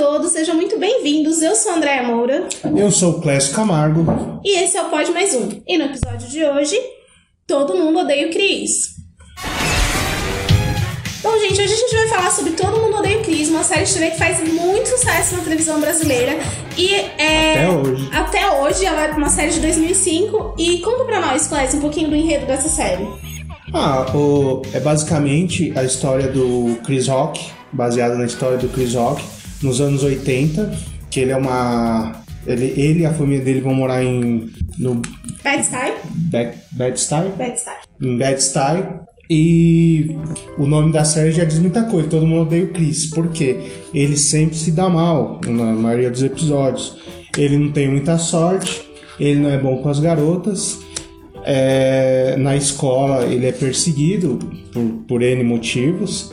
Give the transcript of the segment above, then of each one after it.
todos, sejam muito bem-vindos. Eu sou a Andréa Moura. Eu sou o Clécio Camargo. E esse é o Pod Mais Um. E no episódio de hoje, todo mundo odeia o Cris. Bom, gente, hoje a gente vai falar sobre Todo Mundo Odeia o Chris, uma série de TV que faz muito sucesso na televisão brasileira. E é. Até hoje. Até hoje, ela é uma série de 2005. E conta pra nós, Clécio, um pouquinho do enredo dessa série. Ah, o, é basicamente a história do Chris Rock, baseada na história do Chris Rock, nos anos 80, que ele é uma. Ele, ele e a família dele vão morar em. no Bad Style? Bad, Bad Style? Bad Style. Em Bad Style. E o nome da série já diz muita coisa, todo mundo odeia o Chris, porque ele sempre se dá mal na maioria dos episódios. Ele não tem muita sorte, ele não é bom com as garotas, é, na escola ele é perseguido por, por N motivos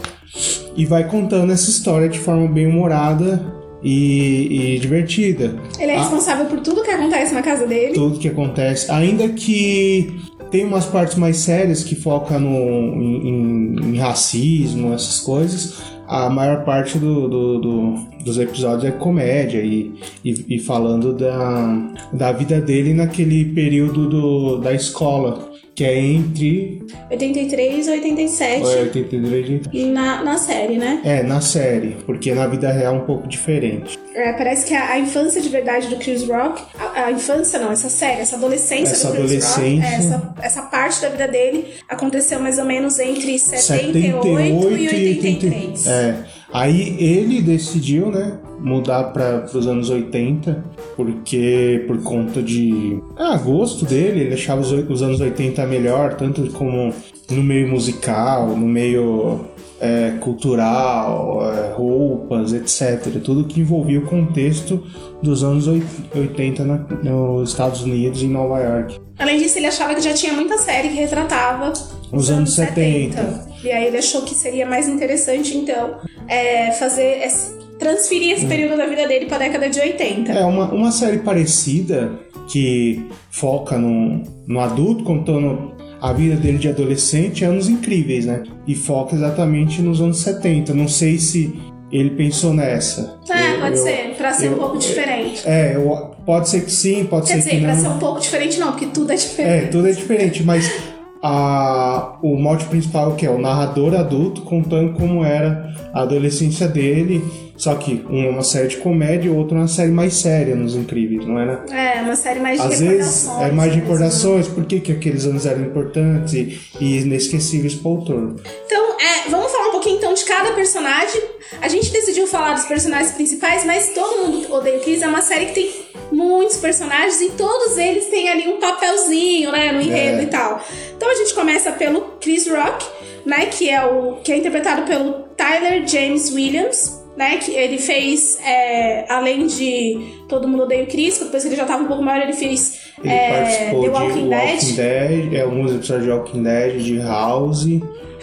e vai contando essa história de forma bem humorada e, e divertida. Ele é Ah, responsável por tudo que acontece na casa dele. tudo que acontece, ainda que tem umas partes mais sérias que focam no, em, em- em racismo, essas coisas. A maior parte do- do- do- dos episódios é comédia e, e, e falando da, da vida dele naquele período do- da escola, que é entre 83 e 87. é, 83 e- Na, na série, né? É, na série, porque na vida real é um pouco diferente. É, parece que a, a infância de verdade do Chris Rock, a, a infância não, essa série, essa adolescência Essa do Chris Rock, adolescência. é, essa, essa parte da vida dele aconteceu mais ou menos entre 78, 78 e 83. É. Aí ele decidiu, né, mudar para os anos 80, porque por conta de ah, gosto dele, ele achava os, os anos 80 melhor, tanto como no meio musical, no meio é, cultural, é, roupas, etc. Tudo que envolvia o contexto dos anos oit- 80 na- nos Estados Unidos e Nova York. Além disso, ele achava que já tinha muita série que retratava Os anos 70. E aí ele achou que seria mais interessante, então, é, fazer esse- transferir esse período da vida dele pra década de 80. É uma, uma série parecida que foca no, no adulto contando a vida dele de adolescente, anos incríveis, né? E foca exatamente nos anos 70. Não sei se ele pensou nessa. É, Eu- pode eu- ser, pra ser um eu- pouco diferente. É, pode ser que sim, pode Quer ser que dizer, pra não. ser um pouco diferente não, porque tudo é diferente. É, tudo é diferente, mas a, o mote principal que é o narrador adulto contando como era a adolescência dele, só que um é uma série de comédia e o outro é uma série mais séria nos Incríveis, não era? É, uma série mais de Às vezes recordações. é mais de recordações, por que, que aqueles anos eram importantes e, e inesquecíveis para o autor. Então, é, vamos falar um pouquinho então de cada personagem. A gente decidiu falar dos personagens principais, mas todo mundo odeia o Chris. É uma série que tem muitos personagens e todos eles têm ali um papelzinho, né, no enredo É. e tal. Então a gente começa pelo Chris Rock, né, que é o que é interpretado pelo Tyler James Williams. Né, que ele fez, é, além de Todo Mundo Odeia o Chris, depois que ele já tava um pouco maior, ele fez Ele é, The de Walking Dead. Walking Dead, é, alguns episódios de Walking Dead, de House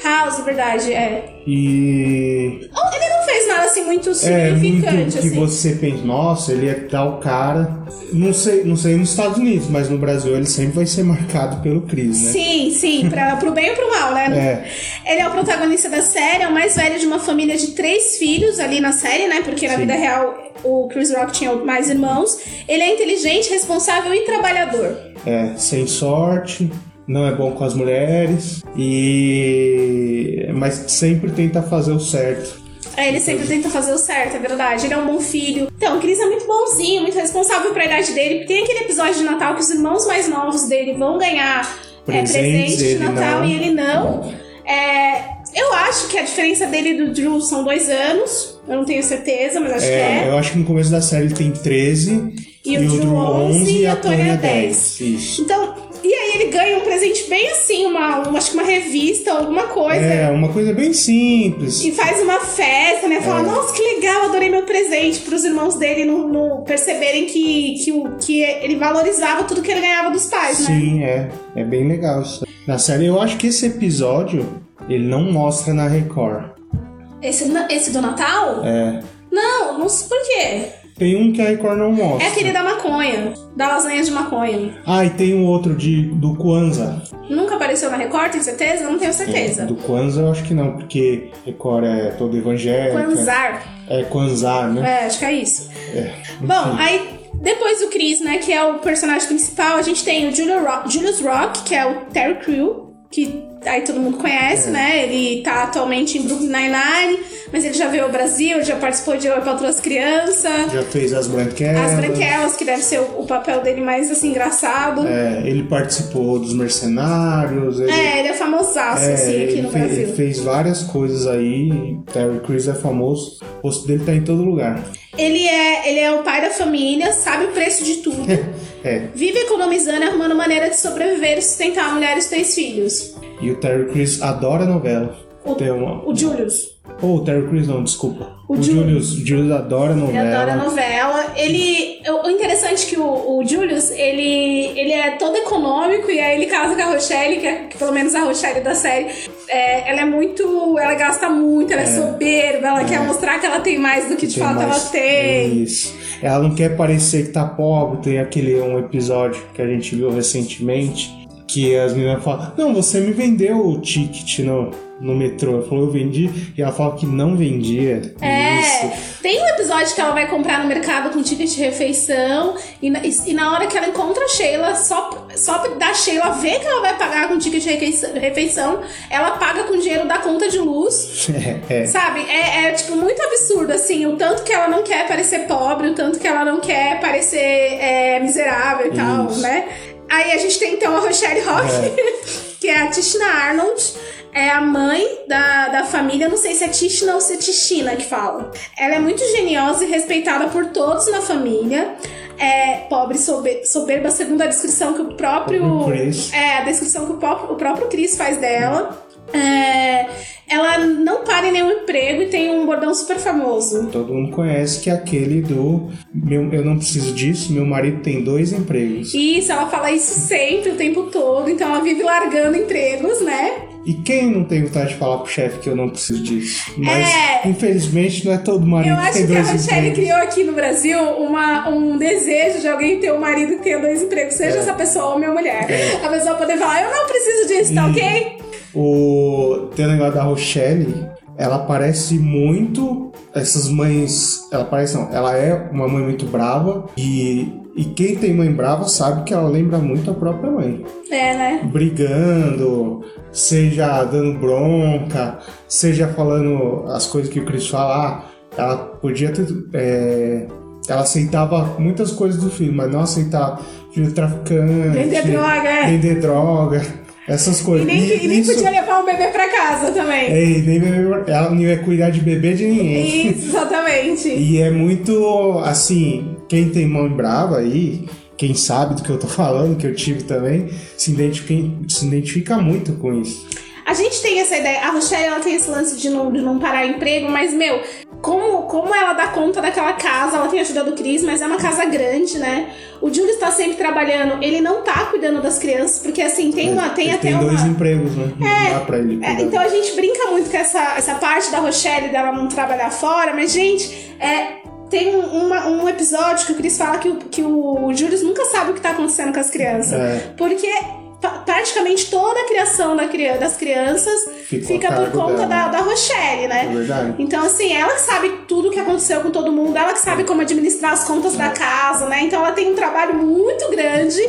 House, verdade, é. e Ele não fez nada assim muito é muito significante, que assim. você pensa, nossa, ele é tal cara. Não sei, não sei nos Estados Unidos, mas no Brasil ele sempre vai ser marcado pelo Chris, né? Sim, sim, pra, pro bem ou pro mal, né? Ele é o protagonista da série, é o mais velho de uma família de três filhos ali na série, né? Porque na Sim. vida real o Chris Rock tinha mais irmãos. Ele é inteligente, responsável e trabalhador. É, sem sorte, não é bom com as mulheres e mas sempre tenta fazer o certo. É, ele sempre tenta fazer o certo, é verdade. Ele é um bom filho. Então, o Chris é muito bonzinho, muito responsável pra idade dele. Tem aquele episódio de Natal que os irmãos mais novos dele vão ganhar é, Presentes, presente de Natal não. e ele não. É, eu acho que a diferença dele e do Drew são dois anos. Eu não tenho certeza, mas acho que É, é. eu acho que no começo da série ele tem 13 E o Drew 11 e a Tônia 10. Isso. Então, e aí ele ganha um presente bem assim, uma, uma- acho que uma revista, alguma coisa. É, uma coisa bem simples. E faz uma festa, né? Fala, É. nossa, que legal, adorei meu presente. Para os irmãos dele não, não perceberem que, que, o, que ele valorizava tudo que ele ganhava dos pais, né? Sim, é. É bem legal isso. Na série, eu acho que esse episódio ele não mostra na Record. Esse, esse do Natal? É. Não, não sei por quê. Tem um que a Record não mostra. É aquele da maconha, da lasanha de maconha. Ah, e tem um outro de, do Kwanzaa. Nunca apareceu na Record, tem certeza? Não tenho certeza. Do Kwanzaa eu acho que não, porque Record é todo evangélico. Kwanzaa. É Kwanzaa, né? É, acho que é isso. É. Bom, aí depois do Chris, né, que é o personagem principal, a gente tem o Julius Rock que é o Terry Crew, que aí todo mundo conhece, É. né? Ele tá atualmente em Brooklyn Nine-Nine, mas ele já veio ao Brasil, já participou de Eu para Outras Crianças. Já fez as branquelas. As Branquelas, que deve ser o, o papel dele mais, assim, engraçado. É, É, ele participou dos Mercenários. Ele, ele é famosaço, é, assim, aqui no fe- Brasil. ele fez várias coisas aí. Terry Crews é famoso. O rosto dele tá em todo lugar. Ele é, ele é o pai da família, sabe o preço de tudo. É. Vive economizando e arrumando maneira de sobreviver e sustentar a mulher e os três filhos. E o Terry Crews adora novela. O, uma... o Julius. Oh, o Terry Crews não, desculpa. O O, Ju- Julius, Julius adora Ele novela. adora novela. Ele. O interessante é que o, o Julius, ele, ele é todo econômico e aí ele casa com a Rochelle, que, é, que pelo menos a Rochelle da série. é, ela é muito. Ela gasta muito, ela é, soberba, ela quer mostrar que ela tem mais do que de fato mais- ela tem. Isso. Ela não quer parecer que tá pobre. Tem aquele um episódio que a gente viu recentemente que as meninas falam: Não, você me vendeu o ticket no, no metrô. Eu falou, eu vendi. E ela fala que não vendia. É, Isso. tem um episódio que ela vai comprar no mercado com ticket de refeição e na, e- na hora que ela encontra a Sheila, só, só da Sheila ver que ela vai pagar com ticket de refeição, ela paga com dinheiro da conta de luz. É, é. Sabe? É, é, tipo, muito absurdo, assim, o tanto que ela não quer parecer pobre, o tanto que ela não quer parecer é, miserável e tal, Isso. né? Aí a gente tem então a Rochelle Rock, que é a Tishna Arnold. É a mãe da, da família, não sei se é Tishna ou se é Tishina que fala. Ela é muito geniosa e respeitada por todos na família. É pobre, sober- soberba, segundo a descrição que o próprio. O Chris. É, a descrição que o próprio, o próprio Chris faz dela. É, ela não para em nenhum emprego e tem um bordão super famoso. Todo mundo conhece que é aquele do meu, eu não preciso disso, meu marido tem dois empregos. Isso, ela fala isso sempre, o tempo todo, então ela vive largando empregos, né? E quem não tem vontade de falar pro chefe que eu não preciso disso? Mas É. infelizmente não é todo marido Eu que acho tem que a dois Rochelle empregos. criou aqui no Brasil uma, um desejo de alguém ter um marido que tenha dois empregos, seja É. essa pessoa homem ou mulher. A pessoa poder falar, eu não preciso disso, tá ok? O tem o negócio da Rochelle, ela parece muito essas mães, ela parece não, ela é uma mãe muito brava e e quem tem mãe brava sabe que ela lembra muito a própria mãe. É, né? brigando, seja dando bronca, seja falando as coisas que o Chris fala. Ah, ela podia ter. é, ela aceitava muitas coisas do filho, mas não aceitava filho traficante. Vender droga, é. Vender droga, essas E coisas. nem, E e nem isso- podia levar um bebê pra casa também. é, e nem bebê- ela não ia cuidar de bebê de ninguém. Isso, exatamente. E é muito assim, quem tem mão brava aí, quem sabe do que eu tô falando, que eu tive também, se identifica, se identifica muito com isso. A gente tem essa ideia, a Rochelle ela tem esse lance de não, de não parar emprego, mas, meu, como, como ela dá conta daquela casa, ela tem a ajuda do Cris, mas é uma casa grande, né? O Júlio está sempre trabalhando, ele não tá cuidando das crianças, porque assim, tem uma. Tem Ele até tem uma. dois empregos, né? Não dá pra ele É, então a gente brinca muito com essa, essa parte da Rochelle dela não trabalhar fora, mas, gente, é, tem um, uma- um episódio que o Chris fala que o, que o Júlio nunca sabe o que tá acontecendo com as crianças. É. Porque praticamente toda a criação da das crianças Fica fica, por conta da, da Rochelle, né? É verdade. Então, assim, ela que sabe tudo que aconteceu com todo mundo, ela que sabe como administrar as contas da casa, né? Então ela tem um trabalho muito grande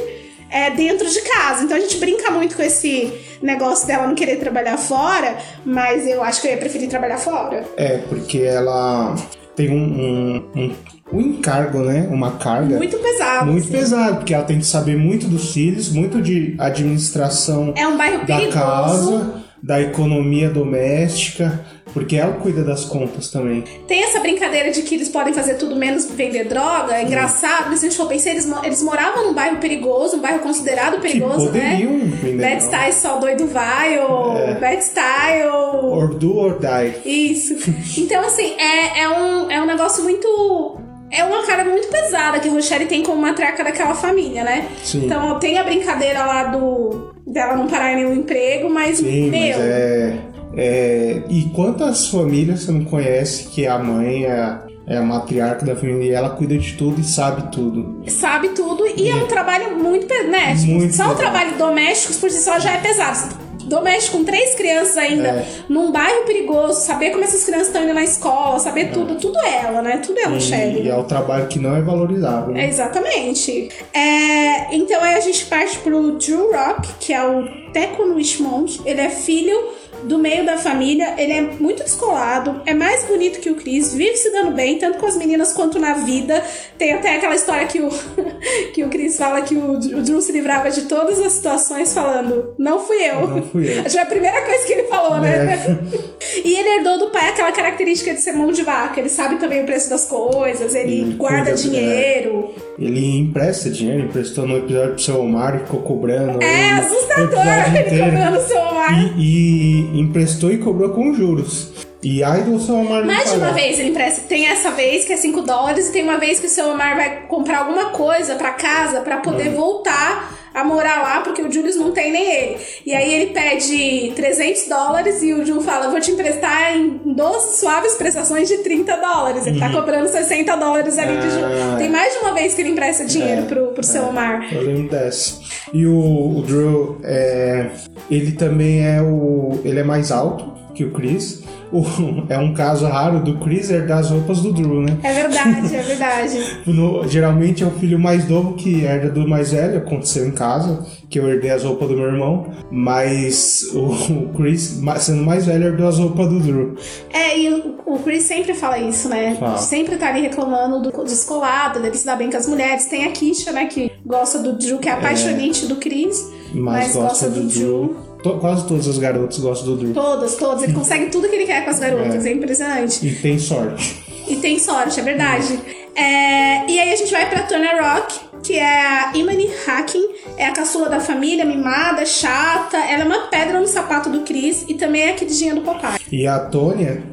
é, dentro de casa. Então a gente brinca muito com esse negócio dela não querer trabalhar fora, mas eu acho que eu ia preferir trabalhar fora. É, porque ela tem um, um, um, um encargo, né? Uma carga Muito pesado. muito pesado, porque ela tem que saber muito dos filhos, muito de administração É um bairro da perigoso. casa, da economia doméstica, porque ela cuida das contas também. Tem essa brincadeira de que eles podem fazer tudo menos vender droga. É engraçado, mas se a gente for pensar, eles, eles moravam num bairro perigoso, um bairro considerado perigoso, que né? poderiam vender Bad. Style só doido vai, ou É. Bad Style. Or do or die. Isso. Então, assim, é, é, um, é um negócio muito. É uma cara muito pesada que a Rochelle tem como matriarca daquela família, né? Sim. Então tem a brincadeira lá do dela não parar em nenhum emprego, mas, Sim, meu. mas é, é. E quantas famílias você não conhece que a mãe é, é a matriarca da família e ela cuida de tudo e sabe tudo. Sabe tudo e é um trabalho muito, né? Muito só o pesado. trabalho doméstico por si só já é pesado. Doméstico com três crianças ainda, É. num bairro perigoso, saber como essas crianças estão indo na escola, saber tudo, tudo é ela, né? Tudo é a Rochelle. E é o trabalho que não é valorizado. né? É, exatamente. É, então aí a gente parte pro Drew Rock, que é o Teco Richmond. Ele é filho do meio da família, ele é muito descolado, é mais bonito que o Chris, vive se dando bem, tanto com as meninas quanto na vida. Tem até aquela história que o, que o Chris fala que o, o Drew se livrava de todas as situações falando, não fui eu. Não fui eu. Acho que é a primeira coisa que ele falou, né? É. E ele herdou do pai aquela característica de ser mão de vaca. Ele sabe também o preço das coisas, ele Ele guarda cuida, dinheiro. Ele empresta dinheiro, emprestou no episódio pro seu Omar e ficou cobrando. É ele, assustador ele inteiro. cobrando o seu Omar. E, e emprestou e cobrou com juros. E ai do seu Omar Mais de uma vez ele empresta. Tem essa vez que é 5 dólares e tem uma vez que o seu Omar vai comprar alguma coisa pra casa pra poder voltar a morar lá, porque o Julius não tem nem ele. E aí ele pede 300 dólares e o Jun fala: Vou te emprestar em 12 suaves prestações de 30 dólares. Ele tá cobrando 60 dólares ali de. Uhum. Ah. Tem mais de uma vez que ele empresta dinheiro É, pro, pro seu Omar. Eu lembro dessa. E o, o Drew, é, ele também é o. Ele é mais alto que o Chris. O- é um caso raro do Chris herdar as roupas do Drew, né? É verdade, é verdade. No- geralmente é o filho mais novo que herda do mais velho, aconteceu em casa, que eu herdei as roupas do meu irmão, mas o, o Chris, sendo mais velho, herdou as roupas do Drew. É, e o, o Chris sempre fala isso, né? Fala. Sempre tá ali reclamando do descolado, dele se dar bem com as mulheres. Tem a Kisha, né, que gosta do Drew, que é apaixonante do Chris, Mas, mas, gosta do, Drew. To- quase todos os garotos gostam do Drew. Todas, todas. Ele consegue tudo que ele quer com as garotas, é, impressionante. E tem sorte. E tem sorte, é verdade. É, e aí a gente vai pra Turner Rock, que é a Imani Hacking, é a caçula da família, mimada, chata. Ela é uma pedra no sapato do Chris e também é a queridinha do papai. E a Tônia,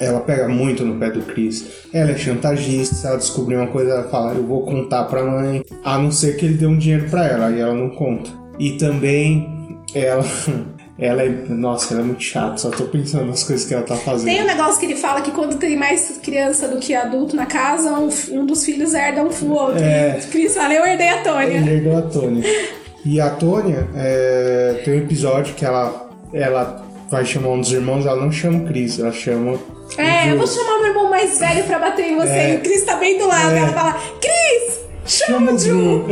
ela pega muito no pé do Chris. Ela é chantagista, se ela descobrir uma coisa, ela fala, eu vou contar pra mãe. A não ser que ele dê um dinheiro pra ela, e ela não conta. E também, ela... Ela é... Nossa, ela é muito chata, só tô pensando nas coisas que ela tá fazendo. Tem um negócio que ele fala que quando tem mais criança do que adulto na casa, um, um dos filhos herda um o outro. É. E o Chris fala, eu herdei a Tônia. Ele herdou a Tônia. E a Tônia, é, tem um episódio que ela, ela vai chamar um dos irmãos, ela não chama o Chris, ela chama. É, eu vou chamar meu irmão mais velho pra bater em você. É. E o Chris tá bem do lado. É. Ela fala, Chris, chama o Drew.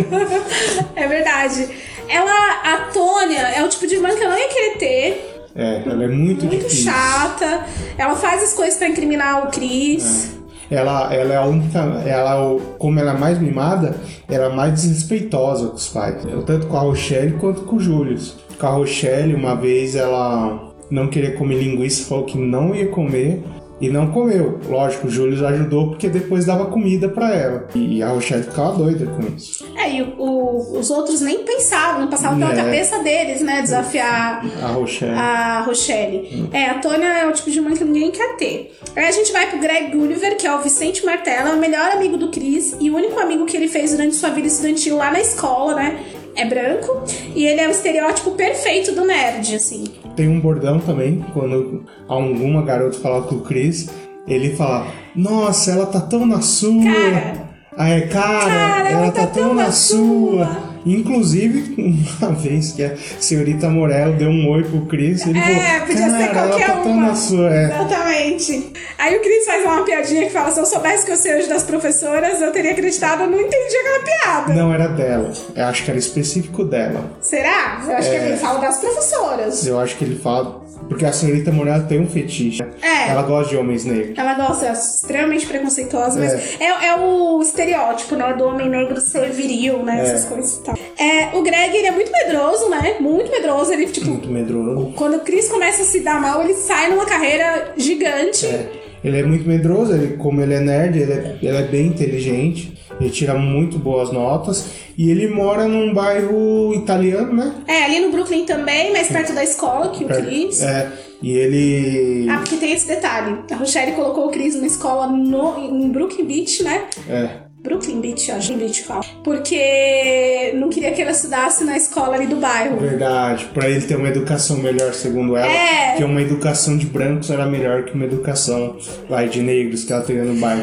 é verdade. Ela, a Tônia, é o tipo de irmã que eu não ia querer ter. É, ela é muito, Muito difícil. chata. Ela faz as coisas pra incriminar o Chris. Ela, ela é a única. Ela, é como ela é mais mimada, ela é mais desrespeitosa com os pais. Tanto com a Rochelle quanto com o Julius. Com a Rochelle, uma vez ela não queria comer linguiça, falou que não ia comer. E não comeu. Lógico, o Julius ajudou porque depois dava comida pra ela. E a Rochelle ficava doida com isso. É, e o- o- os outros nem pensavam, não passavam pela É. cabeça deles, né? Desafiar A Rochelle. a Rochelle. É, a Tônia é o tipo de mãe que ninguém quer ter. Aí a gente vai pro Greg Gulliver, que é o Vicente Martella, é o melhor amigo do Chris e o único amigo que ele fez durante sua vida estudantil lá na escola, né? É branco e ele é o estereótipo perfeito do nerd, assim. Tem um bordão também, quando alguma garota fala com o Chris, ele fala: Nossa, ela tá tão na sua. Cara. Ah, é, cara, ela, tá, tão na sua. Inclusive, uma vez que a senhorita Morello deu um oi pro Chris, ele É, falou: podia cara, ser qualquer tá uma. sua. É. Exatamente. Aí o Chris faz uma piadinha que fala: se eu soubesse que eu sei hoje das professoras, eu teria acreditado, eu não entendi aquela piada. Não era dela, eu acho que era específico dela. Será? Eu acho que ele fala das professoras. Eu acho que ele fala. Porque a senhorita Morello tem um fetiche. É. Ela gosta de homens negros. Ela gosta, é extremamente preconceituosa, mas é, é o estereótipo, né? Do homem negro ser viril, né? Essas coisas e tal. É, o Greg, ele é muito medroso, né? Muito medroso. Ele, tipo, Muito medroso. quando o Chris começa a se dar mal, ele sai numa carreira gigante. É. Ele é muito medroso, ele, como ele é nerd, ele é, ele é bem inteligente, ele tira muito boas notas e ele mora num bairro italiano, né? É, ali no Brooklyn também, mais perto da escola que o Chris. É, e ele. Ah, porque tem esse detalhe. A Rochelle colocou o Chris numa escola no, em Brooklyn Beach, né? É, Brooklyn Beach, acho Beach fala. Porque não queria que ela estudasse na escola ali do bairro. Verdade, pra ele ter uma educação melhor, segundo ela. É. Que uma educação de brancos era melhor que uma educação vai, de negros que ela teria no bairro.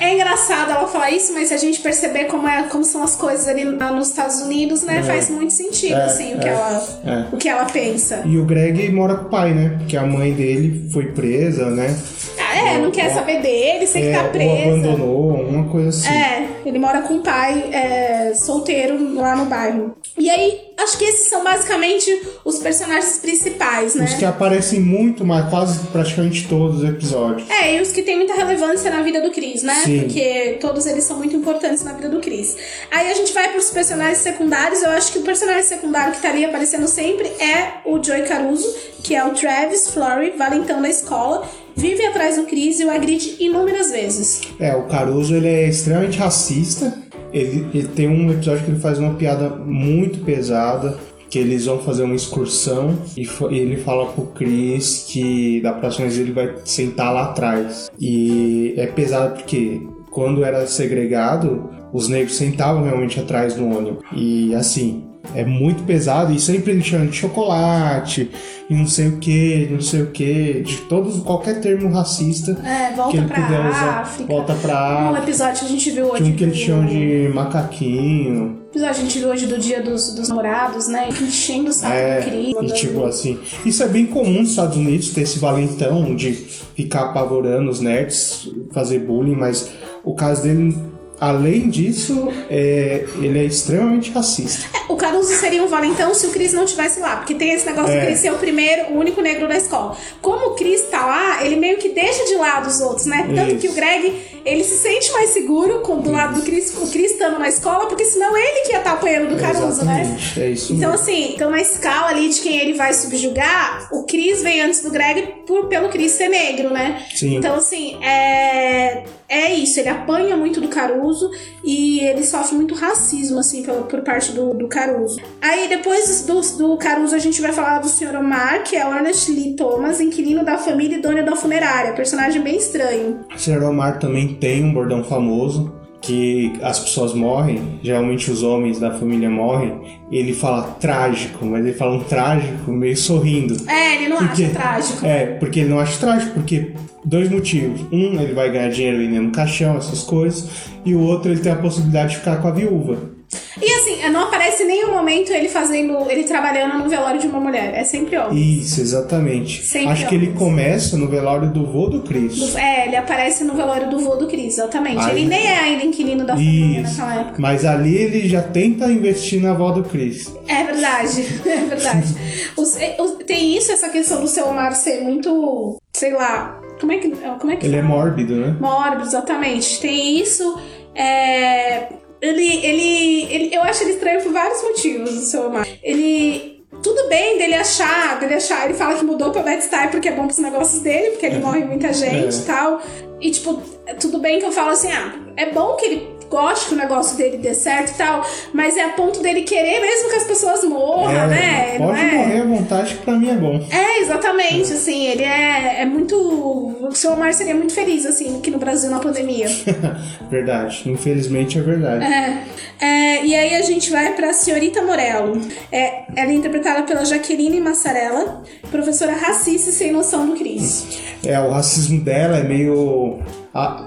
É, é engraçado ela falar isso, mas se a gente perceber como, é, como são as coisas ali nos Estados Unidos, né? Faz muito sentido, É, assim, o que, é, ela, é. o que ela pensa. E o Greg mora com o pai, né? Porque a mãe dele foi presa, né? Ah, é, não quer Ou- saber dele, sei que É, tá ou presa. abandonou, uma coisa assim. É, ele mora com o pai é, solteiro lá no bairro. E aí, acho que esses são basicamente os personagens principais, né? Os que aparecem muito, mas quase praticamente todos os episódios. É, e os que têm muita relevância na vida do Chris, né? Sim. Porque todos eles são muito importantes na vida do Chris. Aí a gente vai pros personagens secundários. Eu acho que o personagem secundário que tá ali aparecendo sempre é o Joey Caruso, que é o Travis Flory, valentão da escola. Vive atrás do Chris e o agride inúmeras vezes. É, o Caruso ele é extremamente racista. Ele, ele tem um episódio que ele faz uma piada muito pesada. Que eles vão fazer uma excursão e e ele fala pro Chris que da próxima vez ele vai sentar lá atrás. E é pesado porque quando era segregado, os negros sentavam realmente atrás do ônibus. E assim, é muito pesado e sempre ele chama de chocolate e não sei o que, não sei o que, de todos, qualquer termo racista É, que ele puder usar. África. Volta pra Um episódio que a gente viu hoje. Tinha um que eles chamam de macaquinho. episódio que a gente viu hoje do dia dos, dos namorados, né? Enchendo o saco É, do Chris. e tipo assim, isso é bem comum nos Estados Unidos, ter esse valentão de ficar apavorando os nerds, fazer bullying, mas o caso dele, além disso, é, ele é extremamente racista. É, O Caruso seria um valentão se o Chris não estivesse lá, porque tem esse negócio É. de Chris ser o primeiro, o único negro da escola. Como o Chris tá lá, ele meio que deixa de lado os outros, né? Tanto Isso. que o Greg, ele se sente mais seguro com, do lado do Chris, o Chris estando na escola, porque senão ele que ia estar apanhando do Caruso, né? Exatamente, é isso Então, mesmo. assim, então na escala ali de quem ele vai subjugar, o Chris vem antes do Greg por, pelo Chris ser negro, né? Sim. Então, assim, é, é isso. Ele apanha muito do Caruso e ele sofre muito racismo, assim, por, por parte do, do Caruso. Aí, depois do, do Caruso, a gente vai falar do Sr. Omar, que é Ernest Lee Thomas, inquilino da família e dono da funerária. Personagem bem estranho. O Sr. Omar também tem um bordão famoso que as pessoas morrem, geralmente os homens da família morrem, ele fala trágico, mas ele fala um trágico meio sorrindo. É, ele não Porque- acha trágico. É, porque ele não acha trágico, porque dois motivos. Um, ele vai ganhar dinheiro vendendo caixão, essas coisas, e o outro, ele tem a possibilidade de ficar com a viúva. E assim, não aparece em nenhum momento ele fazendo, ele trabalhando no velório de uma mulher. É sempre homem. Isso, exatamente. Sempre Acho que ele homens. começa no velório do vô do Chris. Do- É, ele aparece no velório do vô do Cris, exatamente. Aí- ele nem é ainda inquilino da família Isso. naquela época. Mas ali ele já tenta investir na avó do Chris. É verdade, é verdade. Os- os- tem isso, essa questão do seu Omar ser muito, sei lá, como é que, como é que Ele é fala? mórbido, né? Mórbido, exatamente. Tem isso. é, ele, ele, ele- eu acho ele estranho por vários motivos, o seu Omar. Ele. Tudo bem dele achar, dele achar, ele fala que mudou pra Backstar porque é bom pros negócios dele, porque ele morre muita gente É. e tal. E, tipo, tudo bem que eu falo assim, ah, é bom que ele goste que o negócio dele dê certo e tal, mas é a ponto dele querer mesmo que as pessoas morram, É, né? Pode é? morrer à vontade, que pra mim é bom. É, exatamente, assim, ele é, é muito. O seu Omar seria muito feliz, assim, aqui no Brasil na pandemia. verdade. Infelizmente é verdade. É, é, e aí a gente vai pra Senhorita Morello. É, ela é interpretada pela Jaqueline Massarella, professora racista e sem noção do Cris. É, o racismo dela é meio.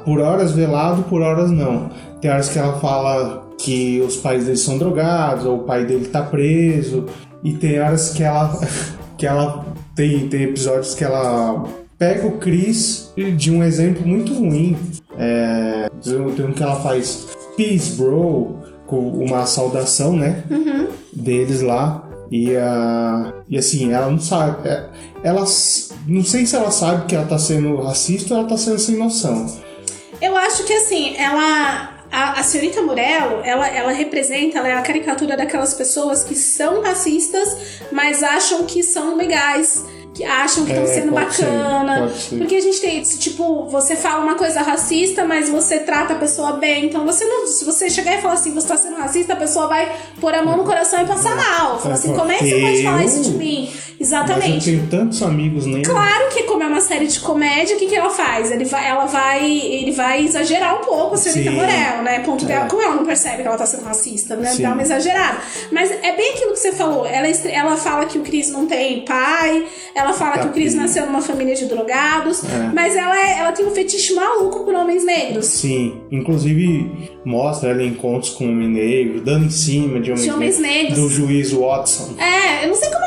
Por horas velado, por horas não. Tem horas que ela fala que os pais dele são drogados, ou o pai dele tá preso. E tem horas que ela. que ela. Tem, tem episódios que ela pega o Chris de um exemplo muito ruim. É, tem um que ela faz Peace Bro, com uma saudação, né? Deles lá. E, ah, e assim, ela não sabe. é, Ela, não sei se ela sabe que ela tá sendo racista ou ela tá sendo sem noção. Eu acho que assim, ela. A, a senhorita Morello, ela, ela representa, ela é a caricatura daquelas pessoas que são racistas, mas acham que são legais. Que acham que estão É, sendo pode ser, bacana. pode ser. Porque a gente tem tipo, você fala uma coisa racista, mas você trata a pessoa bem. Então você não. Se você chegar e falar assim, você tá sendo racista, a pessoa vai pôr a mão no coração e passar mal. Fala assim, como é que você pode falar isso de mim? Mas eu Exatamente. tenho tantos amigos negros. Claro que como é uma série de comédia, o que, que ela faz? Ele vai, ela vai, ele vai exagerar um pouco a Sim. Morel, né? Ponto É. dela, como ela não percebe que ela tá sendo racista, né? Sim. Dá uma exagerada. Mas é bem aquilo que você falou. Ela, é ela fala que o Chris não tem pai, ela fala Tá que o Chris bem. nasceu numa família de drogados, É. mas ela, é- ela tem um fetiche maluco por homens negros. Sim, inclusive mostra ela em encontros com homem negro, dando em cima de homens, De homens negros. do juiz Watson. É, eu não sei como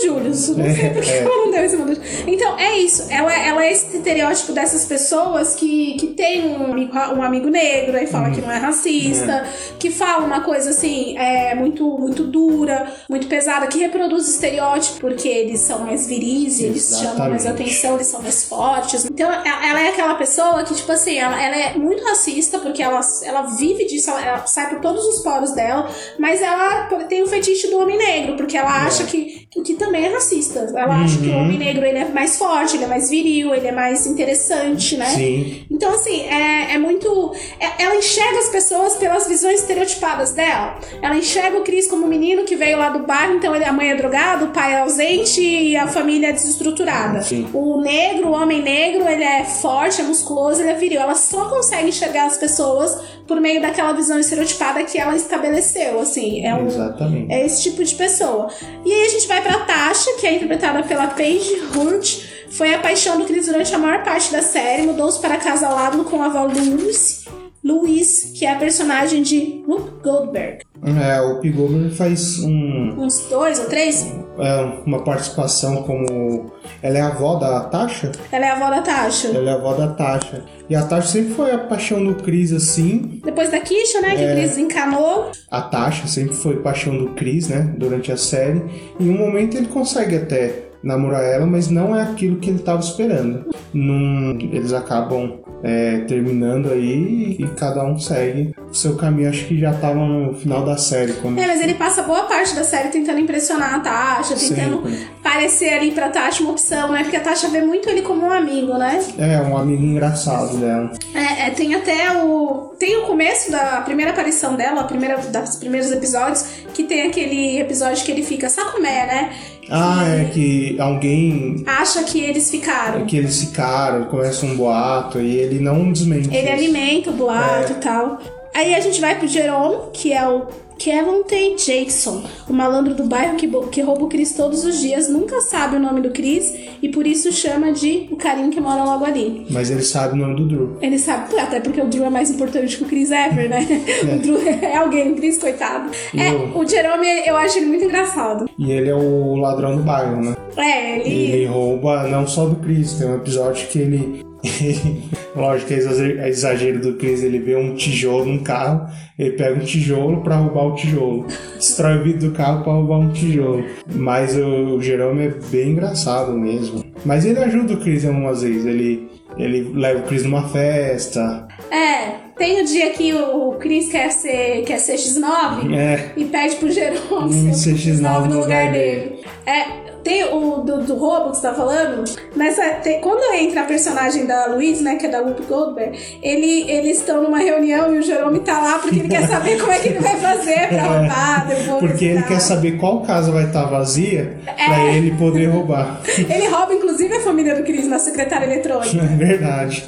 do Julius. Não É, sei por que é. ela não deu em cima do Então, é isso. Ela, ela é esse estereótipo dessas pessoas que, que tem um amigo, um amigo negro, aí fala que não é racista, que fala uma coisa assim, é, muito, muito dura, muito pesada, que reproduz estereótipo porque eles são mais viris, e eles chamam mais atenção, eles são mais fortes. Então, ela é aquela pessoa que, tipo assim, ela, ela é muito racista porque ela, ela vive disso, ela, ela sai por todos os poros dela, mas ela tem o fetiche do homem negro, porque ela acha que, que também é racista. Ela acha que o Uhum. homem negro ele é mais forte, ele é mais viril, ele é mais interessante, né? Sim, Então, assim, é, é muito. é- ela enxerga as pessoas pelas visões estereotipadas dela. Ela enxerga o Chris como um menino que veio lá do bairro, então ele, a mãe é drogada, o pai é ausente e a família é desestruturada. Sim. O negro, o homem negro, ele é forte, é musculoso, ele é viril. Ela só consegue enxergar as pessoas por meio daquela visão estereotipada que ela estabeleceu, assim. É um, exatamente. é esse tipo de pessoa. E aí a gente vai pra Tasha, que é interpretada pela Paige Hurt. Foi a paixão do Chris durante a maior parte da série. Mudou-se para casa ao lado com a avó Louise. Louise, que é a personagem de Luke Goldberg. É, o Pigover faz um, Uns dois ou três? é, uma participação como. Ela é a avó da Tasha? Ela é a avó da Tasha. Ela é a avó da Tasha. E a Tasha sempre foi a paixão do Chris, assim. Depois da Kisha, né? Que É. o Chris encanou. A Tasha sempre foi paixão do Chris, né? Durante a série. Em um momento ele consegue até namorar ela, mas não é aquilo que ele estava esperando. Num, eles acabam é, terminando aí e cada um segue o seu caminho. Acho que já tava no final da série. Quando... É, mas ele passa boa parte da série tentando impressionar a Tasha, tentando Sempre. parecer ali pra Tasha uma opção, né? Porque a Tasha vê muito ele como um amigo, né? É, um amigo engraçado dela. É, é, tem até o. Tem o começo da primeira aparição dela, a primeira, das primeiros episódios, que tem aquele episódio que ele fica sacomé, né? Ah, é que alguém. Acha que eles ficaram. Que eles ficaram, começa um boato e ele não desmente. Ele isso. alimenta o boato É. e tal. Aí a gente vai pro Jerome, que é o Kevin T. Jackson, o malandro do bairro que, que rouba o Chris todos os dias, nunca sabe o nome do Chris e por isso chama de o carinho que mora logo ali. Mas ele sabe o nome do Drew. Ele sabe, até porque o Drew é mais importante que o Chris ever, né? O Drew é alguém, o Chris, coitado. E É, o- o Jerome, eu acho ele muito engraçado. E ele é o ladrão do bairro, né? É, ele. Ele rouba não só do Chris, tem um episódio que ele. Lógico que é é exagero do Chris, ele vê um tijolo num carro, ele pega um tijolo pra roubar o tijolo. Destrói o vidro do carro pra roubar um tijolo. Mas o, o Jerome é bem engraçado mesmo. Mas ele ajuda o Chris algumas vezes, ele, ele leva o Chris numa festa. É, tem o dia que o Chris quer ser, quer ser X9 É. e pede pro Jerome Um ser X9 no lugar dele. É, tem o do, do roubo que você tá falando, nessa, tem- quando entra a personagem da Louise, né, que é da Whoopi Goldberg, ele, eles estão numa reunião e o Jerome tá lá porque ele quer saber como é que ele vai fazer pra roubar. depois Porque ele quer saber qual casa vai estar vazia pra É. ele poder roubar. Ele rouba, inclusive, a família do Chris na secretária eletrônica. É verdade.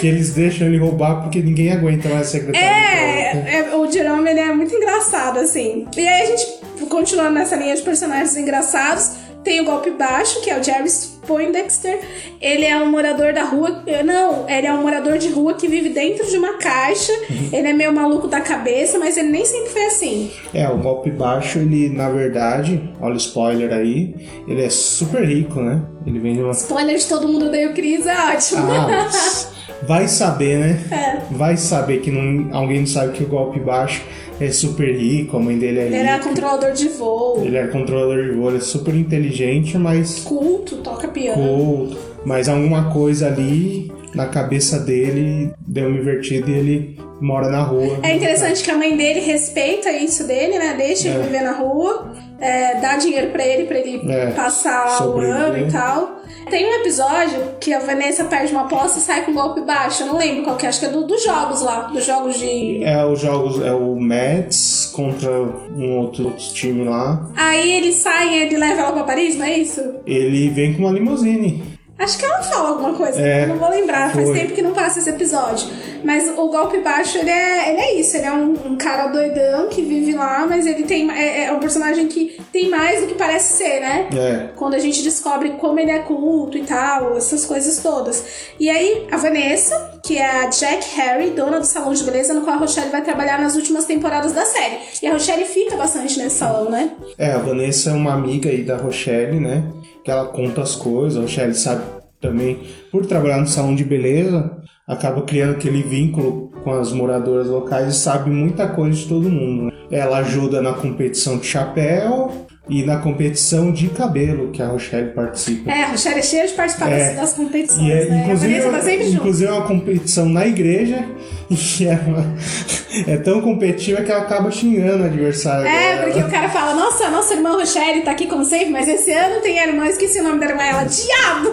que eles deixam ele roubar porque ninguém aguenta mais a secretária. É, é, o Jerome ele é muito engraçado, assim. E aí a gente, continuando nessa linha de personagens engraçados, tem o golpe baixo, que é o Jerry Poindexter. Ele é um morador da rua. Não, ele é um morador de rua que vive dentro de uma caixa. Ele é meio maluco da cabeça, mas ele nem sempre foi assim. É, o golpe baixo, ele, na verdade, olha o spoiler aí, ele é super rico, né? Ele vem de uma. Spoiler de todo mundo odeia o Chris, é ótimo. Ah, vai saber, né? É. Vai saber que não, alguém não sabe que o golpe baixo é super rico, a mãe dele é Ele era controlador de voo, Ele é controlador de voo, ele é super inteligente, mas culto, toca piano. culto. Mas alguma coisa ali na cabeça dele deu uma invertida e ele mora na rua. É interessante que a mãe dele respeita isso dele, né? Deixa ele É. viver na rua, é, dá dinheiro pra ele, pra ele É, passar lá o sobreviver. ano e tal. Tem um episódio que a Vanessa perde uma aposta e sai com um golpe baixo. Eu não lembro qual que é, acho que é do- dos jogos lá. Dos jogos de. É os jogos, é o Mets contra um outro time lá. Aí ele sai e ele leva ela pra Paris, não é isso? Ele vem com uma limusine. Acho que ela fala alguma coisa, É, não vou lembrar, faz foi. tempo que não passa esse episódio. Mas o golpe baixo, ele é, ele é isso, ele é um, um cara doidão que vive lá, mas ele tem. É, é um personagem que tem mais do que parece ser, né? É. Quando a gente descobre como ele é culto e tal, essas coisas todas. E aí, a Vanessa, que é a Jack Harry, dona do salão de beleza, no qual a Rochelle vai trabalhar nas últimas temporadas da série. E a Rochelle fica bastante nesse salão, né? É, a Vanessa é uma amiga aí da Rochelle, né? Que ela conta as coisas, a Rochelle sabe também, por trabalhar no salão de beleza, acaba criando aquele vínculo com as moradoras locais e sabe muita coisa de todo mundo. né? Ela ajuda na competição de chapéu e na competição de cabelo que a Rochelle participa. É, a Rochelle é cheia de participar das- É. das competições, E é, né? inclusive, a Vanessa tá sempre junto. inclusive é uma competição na igreja e é, é tão competitiva que ela acaba xingando o adversário. É, dela. porque o cara fala, nossa, nossa irmã Rochelle tá aqui como sempre, mas esse ano tem a irmã, esqueci o nome da irmã, ela, diabo!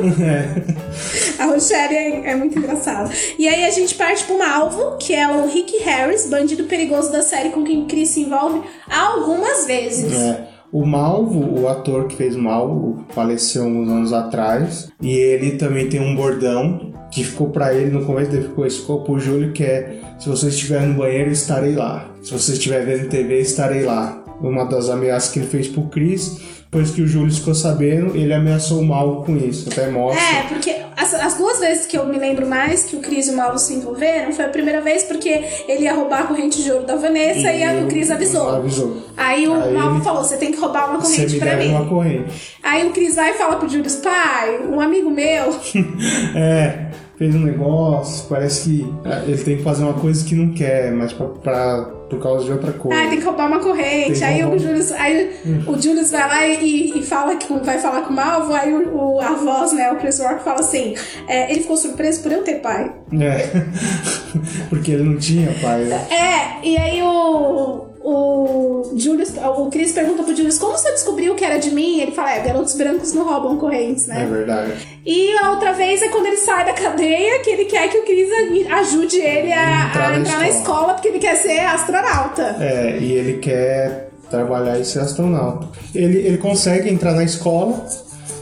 A Rochelle é, é muito engraçada. E aí a gente parte pro Malvo, que é o Rick Harris, bandido perigoso da série com quem Chris se envolve algumas vezes. É. O Malvo, o ator que fez o Malvo, faleceu uns anos atrás. E ele também tem um bordão que ficou pra ele no começo, ele ficou, ficou pro Júlio, que é se você estiver no banheiro, estarei lá. Se você estiver vendo TV, estarei lá. Uma das ameaças que ele fez pro Chris, depois que o Júlio ficou sabendo, ele ameaçou o Malvo com isso. Até mostra. É, porque as, as duas vezes que eu me lembro mais que o Chris e o Malvo se envolveram foi a primeira vez porque ele ia roubar a corrente de ouro da Vanessa e, a- o Chris avisou. avisou. Aí o Aí Malvo falou: você tem que roubar uma corrente deve mim. uma corrente. Aí o Chris vai e fala pro Julius, pai, um amigo meu. É, fez um negócio, parece que é, ele tem que fazer uma coisa que não quer, mas pra, pra- por causa de outra coisa. Ah, tem que roubar uma corrente. Aí roubar. o Julius, aí o Julius vai lá e, e fala que vai falar com o Malvo, aí o, o- a voz, né, o Chris Rock fala assim: é, ele ficou surpreso por eu ter pai. É, porque ele não tinha pai. né? É, e aí o. O Julius, o Chris pergunta pro Julius como você descobriu que era de mim? Ele fala, é, garotos brancos não roubam correntes, É né? verdade. E a outra vez é quando ele sai da cadeia, que ele quer que o Chris ajude ele a Entrar a na entrar na escola. escola, porque ele quer ser astronauta. É, e ele quer trabalhar e ser astronauta. Ele, ele consegue entrar na escola,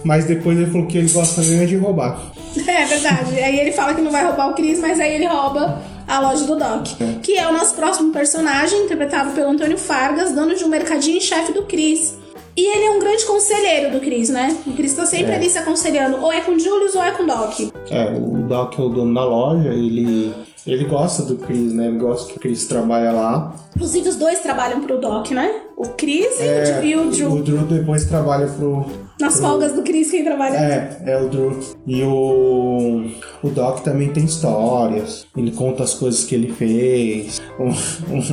mas depois ele falou que ele gosta mesmo é de roubar. É verdade. aí ele fala que não vai roubar o Chris, mas aí ele rouba a loja do Doc. Que é o nosso próximo personagem, interpretado pelo Antônio Fargas, dono de um mercadinho e chefe do Chris. E ele é um grande conselheiro do Chris, né? O Chris tá sempre É. ali se aconselhando, ou é com o Julius ou é com o Doc. É, o Doc é o dono da loja, ele, ele gosta do Chris, né? Ele gosta que o Chris trabalha lá. Inclusive, os dois trabalham pro Doc, né? O Chris É, e o Drew. O Drew depois trabalha pro. Nas folgas do Chris, quem trabalha É, é o Drew. E o, o Doc também tem histórias. Ele conta as coisas que ele fez. Um-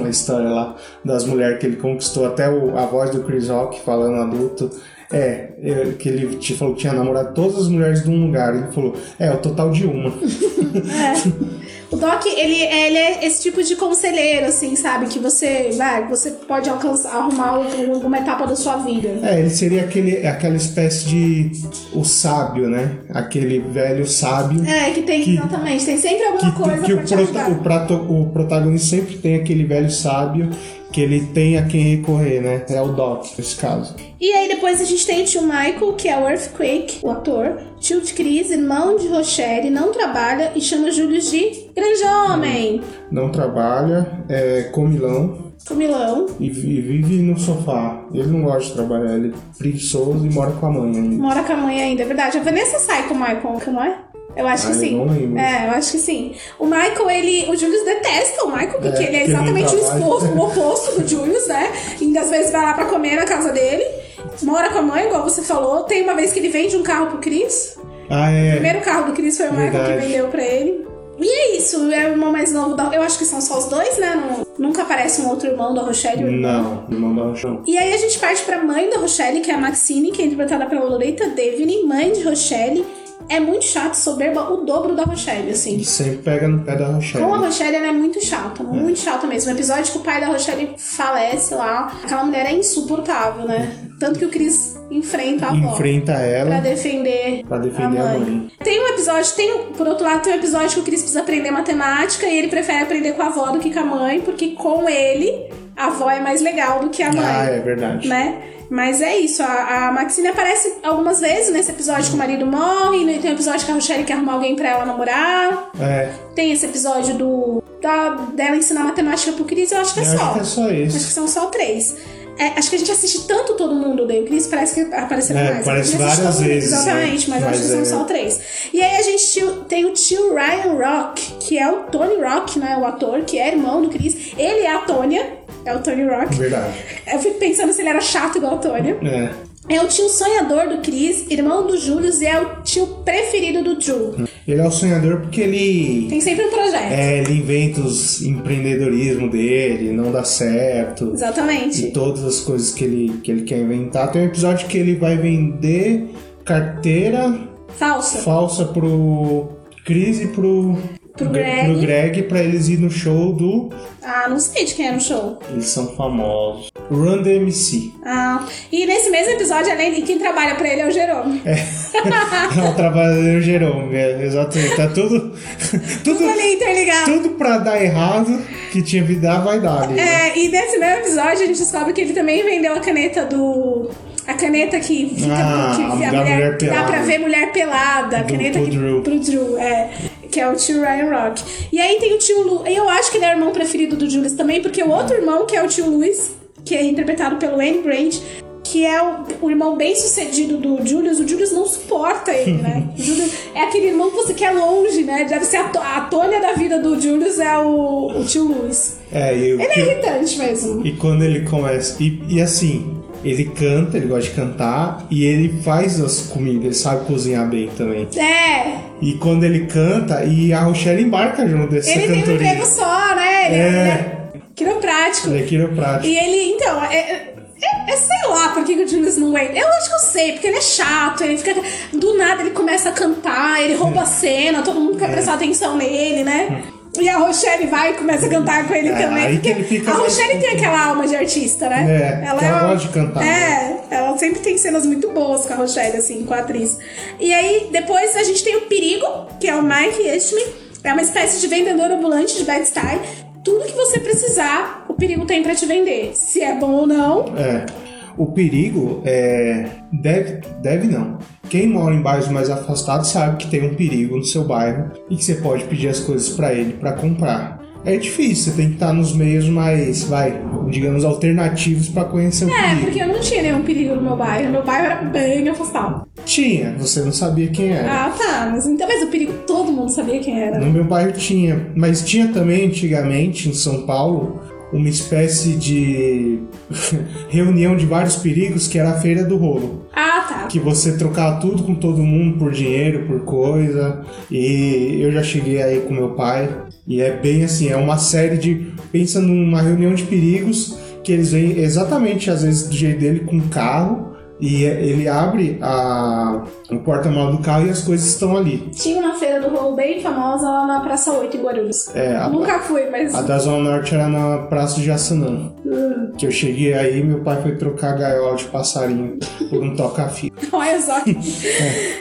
uma história lá das mulheres que ele conquistou. Até o- a voz do Chris Rock falando adulto. É, é, que ele te falou que tinha namorado todas as mulheres de um lugar. Ele falou, é, o total de uma. O Doc, ele, ele é esse tipo de conselheiro, assim, sabe? Que você, vai, você pode alcançar, arrumar algum- alguma etapa da sua vida. É, ele seria aquele, aquela espécie de. O sábio, né? Aquele velho sábio. É, que tem, Que- exatamente, tem sempre alguma que, coisa que pra o, te prota- o, prato- o protagonista sempre tem aquele velho sábio que ele tem a quem recorrer, né? É o Doc, nesse caso. E aí depois a gente tem o tio Michael, que é o Earthquake, o ator. Tio de Chris, irmão de Rochelle, não trabalha e chama Julius de grande homem. Não trabalha, é comilão Comilão. e vi- vive no sofá. Ele não gosta de trabalhar, ele é preguiçoso e mora com a mãe ainda. Mora com a mãe ainda, é verdade. A Vanessa sai com o Michael, não é? Eu acho Ah, que eu sim. não lembro. É, eu acho que sim. O Michael, ele. O Julius detesta o Michael, porque É, ele é porque ele não exatamente o, trabalha. exposto, o oposto do Julius, né? E às vezes vai lá pra comer na casa dele. Mora com a mãe, igual você falou. Tem uma vez que ele vende um carro pro Chris. Ah, O é. primeiro carro do Chris foi o Michael que Verdade. vendeu pra ele. E é isso, é o irmão mais novo da. Eu acho que são só os dois, né? Não- nunca aparece um outro irmão da Rochelle. Não, irmão da chão. E aí a gente parte pra mãe da Rochelle, que é a Maxine, que é interpretada pela Loretta Devine, mãe de Rochelle. É muito chato, soberba, o dobro da Rochelle, assim. Sempre pega no pé da Rochelle. Com a Rochelle, ela é muito chata, muito chata mesmo. O episódio que o pai da Rochelle falece lá, aquela mulher é insuportável, né? Tanto que o Chris enfrenta a avó. Enfrenta Pra ela defender, pra defender a mãe. Tem um episódio, tem, por outro lado, tem um episódio que o Chris precisa aprender matemática e ele prefere aprender com a avó do que com a mãe, porque com ele, a avó é mais legal do que a mãe. Ah, é verdade. Né? Mas é isso, a, a Maxine aparece algumas vezes nesse episódio que o marido morre, né? tem um episódio que a Rochelle quer arrumar alguém pra ela namorar. É. Tem esse episódio do da, dela ensinar matemática pro Chris, eu acho que é Eu só. acho que é só esse. Acho que são só três. É, acho que a gente assiste tanto todo mundo odeia o Chris, parece que apareceram É, mais. parece A gente assiste várias todo mundo, vezes, Exatamente, né? mas, eu acho Mas que são é- só três. E aí a gente tem o tio Ryan Rock, que é o Tony Rock, né? O ator, que é irmão do Chris. Ele é a Tônia, é o Tony Rock. Verdade. Eu fico pensando se ele era chato igual a Tônia. É. É o tio sonhador do Chris, irmão do Julius e é o tio preferido do Drew. Ele é o sonhador porque ele. Tem sempre um projeto. É, ele inventa os empreendedorismo dele, não dá certo. Exatamente. E todas as coisas que ele, que ele quer inventar. Tem um episódio que ele vai vender carteira Falsa. falsa pro Chris e pro, Pro Greg. pro Greg pra eles ir no show do. Ah, não sei de quem é no show. Eles são famosos. Run the MC. Ah, e nesse mesmo episódio, além de quem trabalha pra ele é o Jerome. É o trabalhador Jerome, é, exatamente. Tá tudo. tudo, Tudo ali interligado. tudo pra dar errado que tinha que dar, vai dar ali. né? É, e nesse mesmo episódio a gente descobre que ele também vendeu a caneta do. A caneta que fica. Ah, que a mulher, mulher dá pelada. pra ver mulher pelada. A Do- caneta pro que, Drew. pro Drew, é. Que é o tio Ryan Rock. E aí tem o tio Lu. E eu acho que ele é o irmão preferido do Julius também, porque o outro irmão, que é o tio Luis, que é interpretado pelo Anne Grant, que é o, o irmão bem sucedido do Julius, o Julius não suporta ele, né? O Julius é aquele irmão que você quer longe, né? Deve ser a, to- a Tônia da vida do Julius é o, o tio Luis. É, e, Ele é irritante mesmo. e quando ele começa. E, e assim, ele canta, ele gosta de cantar e ele faz as comidas, ele sabe cozinhar bem também. É, E quando ele canta, e a Rochelle embarca junto dessa ele tem um cantoria. emprego só, né? Ele é, É. ele é quiroprático. Ele é quiroprático. E ele, então, é, é- é- sei lá por que, que o Julius não aguenta. Eu acho que eu sei, porque ele é chato, ele fica. Do nada ele começa a cantar, ele rouba a cena, todo mundo quer prestar atenção nele, né? E a Rochelle vai e começa a cantar com ele É, também. Porque a Rochelle tem aquela alma de artista, né? É, ela uma- gosta de cantar, né? É, ela sempre tem cenas muito boas com a Rochelle, assim, com a atriz. E aí, depois a gente tem o Perigo, que é o Mike Eastman. É uma espécie de vendedor ambulante de Bed-Stuy. Tudo que você precisar, o Perigo tem pra te vender. Se é bom ou não, É. O perigo é. Deve, deve não. Quem mora em bairros mais afastados sabe que tem um perigo no seu bairro e que você pode pedir as coisas pra ele pra comprar. É difícil, você tem que estar nos meios mais, vai, digamos, alternativos pra conhecer o É, perigo. porque eu não tinha nenhum perigo no meu bairro. Meu bairro era bem afastado. Tinha, você não sabia quem era. Ah, tá. Mas então, mas o perigo todo mundo sabia quem era. No meu bairro tinha, mas tinha também antigamente em São Paulo uma espécie de reunião de vários perigos que era a feira do rolo. Ah, tá. que você trocava tudo com todo mundo por dinheiro, por coisa. E eu já cheguei aí com meu pai. E é bem assim, é uma série de. Pensa numa reunião de perigos que eles vêm exatamente, às vezes, do jeito dele com carro. E ele abre a, o porta-malas do carro e as coisas estão ali. Tinha uma feira do rolo bem famosa lá na Praça 8 em Guarulhos. É, a- Nunca fui, mas. A da Zona Norte era na Praça de Jaçanã. Que eu cheguei aí meu pai foi trocar a gaiola de passarinho por um toca-fita. Olha só.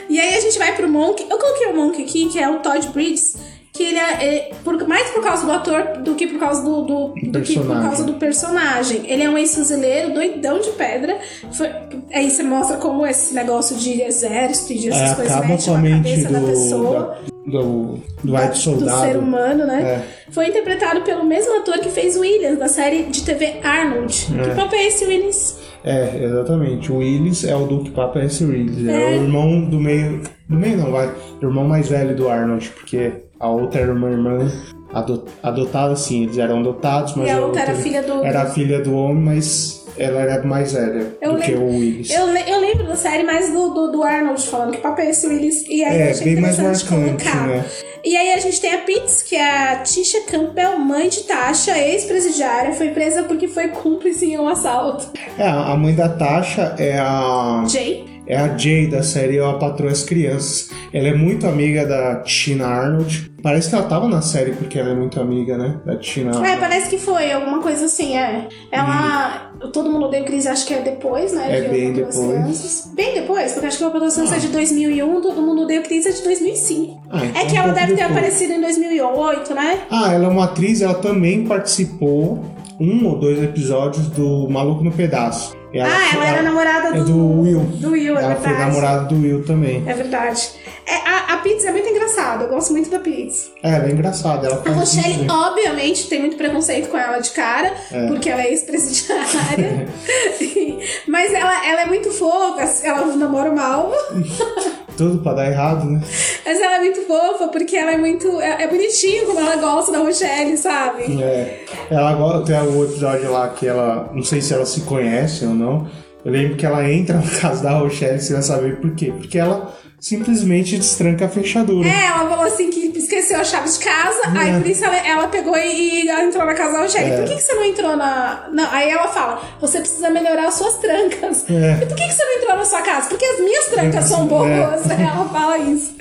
E aí a gente vai pro Monk. Eu coloquei o Monk aqui, que é o Todd Bridges. Que ele é, é por- mais por causa do ator do que por causa do, do, do que por Personagem. causa do personagem. Ele é um ex-fuzileiro, doidão de pedra. Foi- aí você mostra como esse negócio de exército e de essas É, coisas mexe com a cabeça da do, pessoa. da- do, do do Soldado. ser humano, né? É. Foi interpretado pelo mesmo ator que fez Williams, da série de TV Arnold. Que papel é esse, Williams? É, exatamente. O Willis é o Duke Papa S. Willis. É. É. o irmão do meio. Do meio não, vai. O irmão mais velho do Arnold, porque a outra era uma irmã ado- adotada, assim, eles eram adotados, mas E a outra era filha do- Era a filha do homem, mas ela era mais velha Eu do que o Willis. Eu, eu lembro da série mais do, do, do Arnold falando que papel é esse Willis. E aí É, bem mais marcante, né? E aí a gente tem a Pitts, que é a Tisha Campbell, mãe de Tasha, ex-presidiária, foi presa porque foi cúmplice em um assalto. É, a mãe da Tasha é a. Jay? É a Jay da série A Patroa as Crianças. Ela é muito amiga da Tina Arnold. Parece que ela tava na série porque ela é muito amiga, né? Da Tina É, Arnold. parece que foi, alguma coisa assim, é. Ela. Todo mundo odeia o Chris, acho que é depois, né? É de bem depois. Crianças. Bem depois, porque acho que o Patroa das Crianças é de 2001, todo mundo odeia o Chris é de 2005. Ah, então é que um ela pouco deve ter depois. aparecido em 2008, né? Ah, ela é uma atriz, ela também participou um ou dois episódios do Maluco no Pedaço. Ela, ah, ela era namorada do, é do Will. Do Will, é ela verdade. foi namorada do Will também. É verdade. É, a, a pizza é muito engraçada, eu gosto muito da pizza. É, ela é engraçada. Ela a Rochelle, obviamente, tem muito preconceito com ela de cara, é. porque ela é ex-presidiária. Mas ela, ela é muito fofa, ela namora mal. Tudo pra dar errado, né? Mas ela é muito fofa, porque ela é muito. É, é bonitinho como ela gosta da Rochelle, sabe? É. Ela gosta. Tem o episódio lá que ela. Não sei se ela se conhece ou não. Eu lembro que ela entra no caso da Rochelle, você vai saber por quê. Porque ela simplesmente destranca a fechadura. É, ela falou assim que esqueceu a chave de casa, é. aí por isso ela, ela pegou e, e ela entrou na casa da Rogério. É. Por que, que você não entrou na. Não, aí ela fala: você precisa melhorar as suas trancas. É. E por que, que você não entrou na sua casa? Porque as minhas trancas são boas. É. Ela fala isso.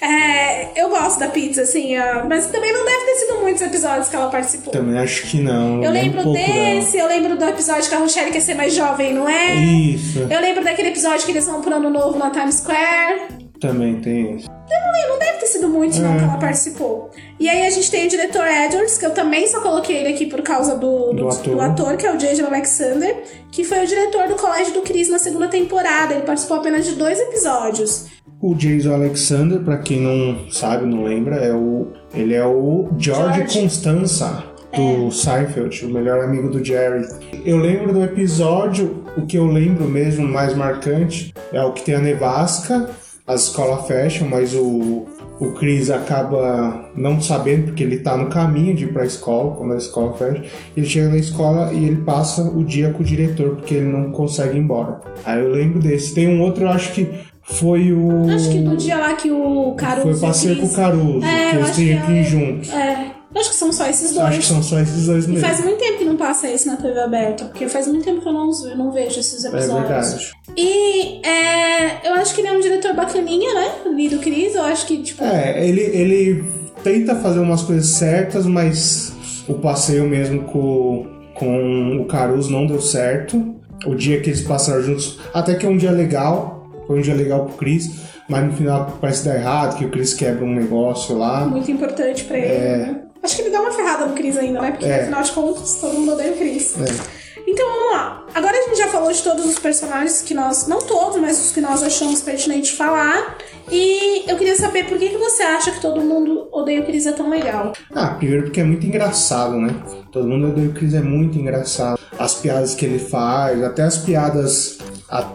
É, eu gosto da pizza, assim, mas também não deve ter sido muitos episódios que ela participou. Também acho que não. Eu lembro um desse, eu lembro do episódio que a Rochelle quer ser mais jovem, não é? Isso. Eu lembro daquele episódio que eles vão pro ano novo na Times Square. Também tem isso. Não, não deve ter sido muito, não, é. que ela participou. E aí a gente tem o diretor Edwards, que eu também só coloquei ele aqui por causa do, do, do, ator. do ator. que é o J.J. Alexander, que foi o diretor do Colégio do Chris na segunda temporada. Ele participou apenas de dois episódios. O Jason Alexander, para quem não sabe, não lembra, é o ele é o George, George. Constanza do é. Seinfeld, o melhor amigo do Jerry. Eu lembro do episódio, o que eu lembro mesmo mais marcante é o que tem a nevasca as escolas fecham, mas o, o Chris acaba não sabendo porque ele tá no caminho de ir pra escola, quando a escola fecha. Ele chega na escola e ele passa o dia com o diretor porque ele não consegue ir embora. Aí eu lembro desse. Tem um outro, eu acho que foi o. Acho que do dia lá que o Caruso. Foi o passeio com o Caruso, é, que eles têm que ir juntos. É. Acho que são só esses dois. Acho que são só esses dois mesmo. E faz muito tempo que não passa esse na TV aberta, porque faz muito tempo que eu não, eu não vejo esses episódios. É. E é, eu acho que ele é um diretor bacaninha, né? Lido Cris, eu acho que, tipo. É, ele, ele tenta fazer umas coisas certas, mas o passeio mesmo com, com o Caruso não deu certo. O dia que eles passaram juntos, até que é um dia legal, foi um dia legal pro Cris, mas no final parece dar errado, que o Chris quebra um negócio lá. Muito importante pra ele, é... né? Acho que ele dá uma ferrada no Chris ainda, né? Porque é. afinal de contas, todo mundo odeia o Chris. É. Então vamos lá. Agora a gente já falou de todos os personagens que nós. Não todos, mas os que nós achamos pertinente falar. E eu queria saber por que, que você acha que todo mundo odeia o Chris é tão legal. Ah, primeiro porque é muito engraçado, né? Todo mundo odeia o Chris é muito engraçado. As piadas que ele faz, até as piadas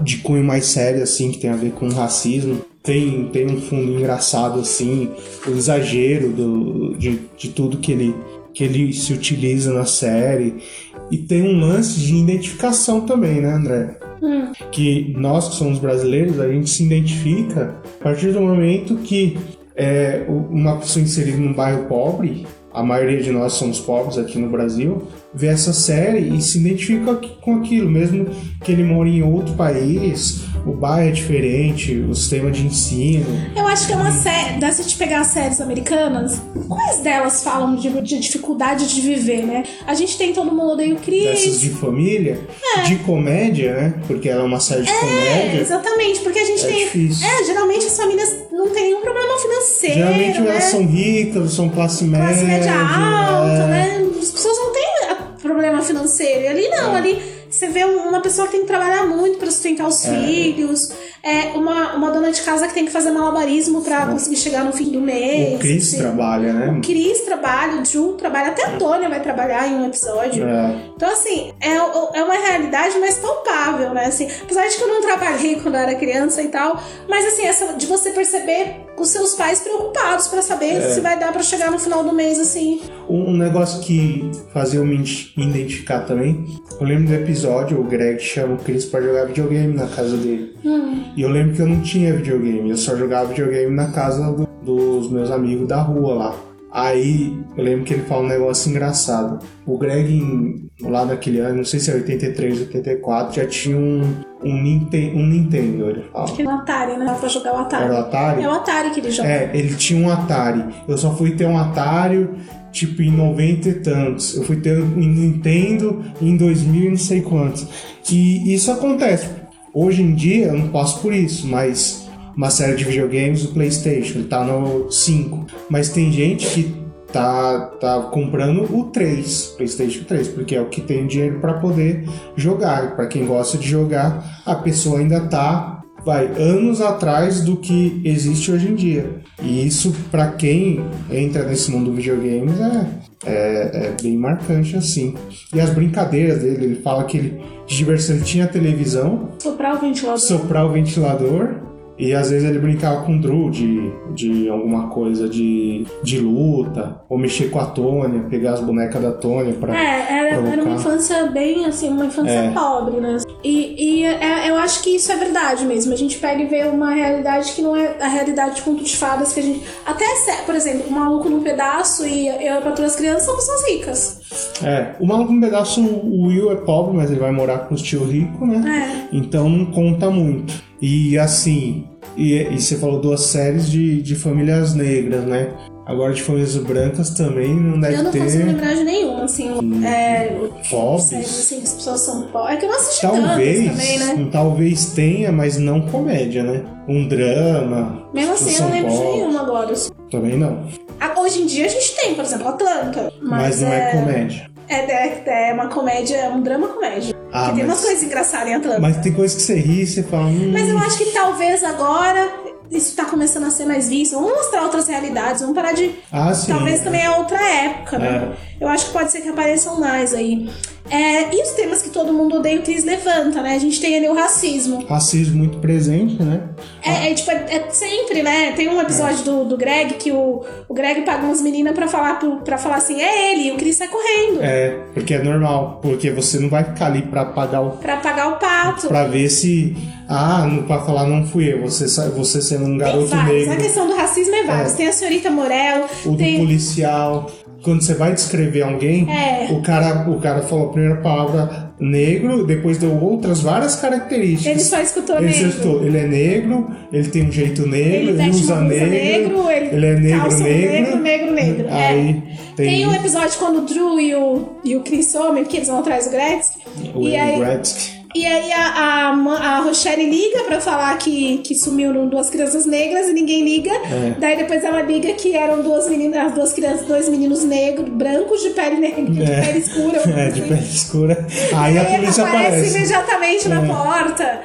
de cunho mais sério, assim, que tem a ver com racismo tem, tem um fundo engraçado assim, o exagero do, de, de tudo que ele, que ele se utiliza na série. E tem um lance de identificação também, né, André? Hum. Que nós que somos brasileiros, a gente se identifica a partir do momento que é, uma pessoa inserida num bairro pobre, a maioria de nós somos pobres aqui no Brasil, vê essa série e se identifica com aquilo, mesmo que ele mora em outro país o bairro é diferente, o sistema de ensino. Eu acho que é uma série. Dá se te pegar as séries americanas, quais delas falam de, de, dificuldade de viver, né? A gente tem todo mundo odeia o Chris. Dessas de família, é. de comédia, né? Porque ela é uma série de é, comédia. Exatamente, porque a gente é tem. Difícil. É, geralmente as famílias não têm nenhum problema financeiro. Geralmente né? elas são ricas, são classe média. Classe média alta, é. né? As pessoas não problema financeiro. E ali não, é. ali você vê uma pessoa que tem que trabalhar muito para sustentar os é. filhos, é uma, uma dona de casa que tem que fazer malabarismo para conseguir chegar no fim do mês. O Chris assim. trabalha, né? O Chris trabalha, o Ju trabalha, até a Tônia vai trabalhar em um episódio. É. Então, assim, é, é uma realidade mais palpável, né? Assim, apesar de que eu não trabalhei quando eu era criança e tal, mas assim, essa de você perceber os seus pais preocupados para saber é. se vai dar para chegar no final do mês, assim. Um negócio que fazia eu me identificar também, eu lembro do episódio, o Greg chama o Chris pra jogar videogame na casa dele. Hum. E eu lembro que eu não tinha videogame, eu só jogava videogame na casa do, dos meus amigos da rua lá. Aí eu lembro que ele fala um negócio engraçado. O Greg, lá naquele ano, não sei se é 83, 84, já tinha um, um, Nintendo, um Nintendo, ele fala. Que é um Atari, né? Dá pra jogar o Atari. Era o Atari? É o Atari que ele joga. É, ele tinha um Atari. Eu só fui ter um Atari, tipo, em 90 e tantos. Eu fui ter um Nintendo em 2000 e não sei quantos. E isso acontece. Hoje em dia eu não passo por isso, mas uma série de videogames do PlayStation, ele tá no 5. Mas tem gente que tá, tá comprando o 3, PlayStation 3, porque é o que tem dinheiro para poder jogar. Para quem gosta de jogar, a pessoa ainda tá vai anos atrás do que existe hoje em dia. E isso para quem entra nesse mundo do videogames é, é, é, bem marcante assim. E as brincadeiras dele, ele fala que ele de diversão tinha televisão, Soprar o ventilador. soprar o ventilador e às vezes ele brincava com o Drew de, de alguma coisa de, de luta, ou mexer com a Tônia, pegar as bonecas da Tônia pra. É, era, era uma infância bem assim, uma infância É. pobre, né? E, e é- eu acho que isso é verdade mesmo. A gente pega e vê uma realidade que não é a realidade de conto de fadas que a gente. Até, por exemplo, o maluco num pedaço e eu para as crianças são pessoas ricas. É, o maluco no pedaço, o Will é pobre, mas ele vai morar com os tio rico, né? É. Então não conta muito. E assim, e, e você falou duas séries de, de famílias negras, né? Agora de famílias brancas também não deve Eu não ter consigo lembrar de nenhuma, assim. É, séries pobres. assim, as pessoas são pobres. É que eu não assisti Talvez, também, né? talvez tenha, mas não comédia, né? Um drama. Mesmo assim, eu não lembro de pobres. nenhuma agora. Também não. Hoje em dia a gente tem, por exemplo, Atlanta. Mas, Mas, não é, comédia. É, é, é uma comédia, é um drama comédia. Ah, Porque tem mas- umas coisas engraçadas em Atlanta. Mas tem coisa que você ri e você fala. Hum, Mas eu acho que talvez agora isso tá começando a ser mais visto. Vamos mostrar outras realidades, vamos parar de. Ah, sim. Talvez também é outra época, né? Eu acho que pode ser que apareçam mais aí. É, e os temas que todo mundo odeia, o Cris levanta, né? A gente tem ali o racismo. Racismo muito presente, né? É, é, tipo, é, é sempre, né? Tem um episódio do, do Greg que o, o Greg paga umas meninas pra falar, pro- pra falar assim, é ele, e o Chris sai correndo. É, porque é normal. Porque você não vai ficar ali pra pagar o. Pra pagar o pato. Pra ver se. Ah, não, pra falar não fui eu. Você, você sendo um Tem garoto vários. A negro. questão do racismo é vários. É. Tem a senhorita Morel, O do tem. policial. Quando você vai descrever alguém, É. o, cara, o cara falou a primeira palavra negro, depois deu outras várias características. Ele só escutou Ele negro. acertou. Ele é negro, ele tem um jeito negro, Ele ele, usa negro, negro, ele, ele é negro, negro. negro, negro, negro. É. Aí tem, Tem um episódio quando o Drew e o, e o Chris somem, porque eles vão atrás do Gretzky. o E aí, Gretzky. E aí a, a, a Rochelle liga pra falar que, que sumiram duas crianças negras e ninguém liga. É. Daí depois ela liga que eram duas meninas, as duas crianças, dois meninos negros, brancos de pele negra, de É. pele escura. É, de pele escura. Aí a Aí polícia aparece aparece. imediatamente na É. porta.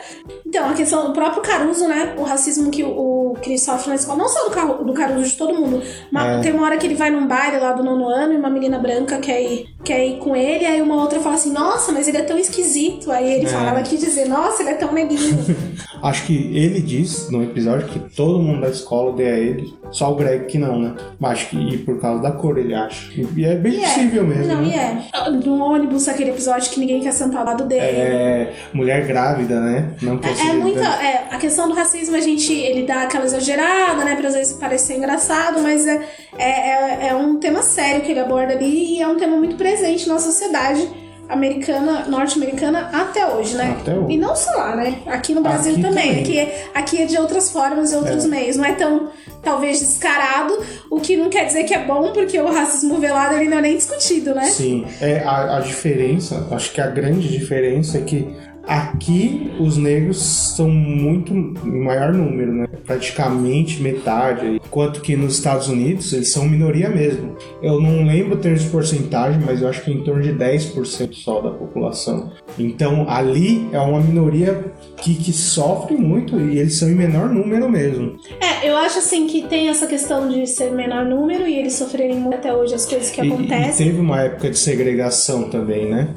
Então, a questão do próprio Caruso, né? O racismo que o, o Chris sofre na escola, não só do, do Caruso, de todo mundo. Mas É. tem uma hora que ele vai num baile lá do nono ano e uma menina branca quer ir, quer ir com ele, aí uma outra fala assim, nossa, mas ele é tão esquisito. Aí ele É. fala, ela quis dizer, nossa, ele é tão neguinho. Acho que ele diz no episódio que todo mundo da escola odeia ele, só o Greg que não, né? Mas acho que e por causa da cor, ele acha. E é bem E é. possível mesmo. Não, né? e é. No ônibus, aquele episódio que ninguém quer sentar ao lado dele. É, mulher grávida, né? Não É, é muita. É, a questão do racismo, a gente. Ele dá aquela exagerada, né? Pra às vezes parecer engraçado, mas é, é, é, é um tema sério que ele aborda ali e é um tema muito presente na sociedade americana, norte-americana até hoje, né? Até hoje. E não só lá, né? Aqui no Brasil Aqui também. também. Aqui, é, aqui é de outras formas e outros É. meios. Não é tão, talvez, descarado, o que não quer dizer que é bom, porque o racismo velado ele não é nem discutido, né? Sim, é a, a diferença, acho que a grande diferença é que aqui os negros são muito em maior número, né? Praticamente metade, enquanto que nos Estados Unidos eles são minoria mesmo. Eu não lembro termos de porcentagem, mas eu acho que é em torno de 10% só da população. Então ali é uma minoria que, que sofre muito e eles são em menor número mesmo. É, eu acho assim que tem essa questão de ser menor número e eles sofrerem muito até hoje as coisas que E- E, acontecem. teve uma época de segregação também, né?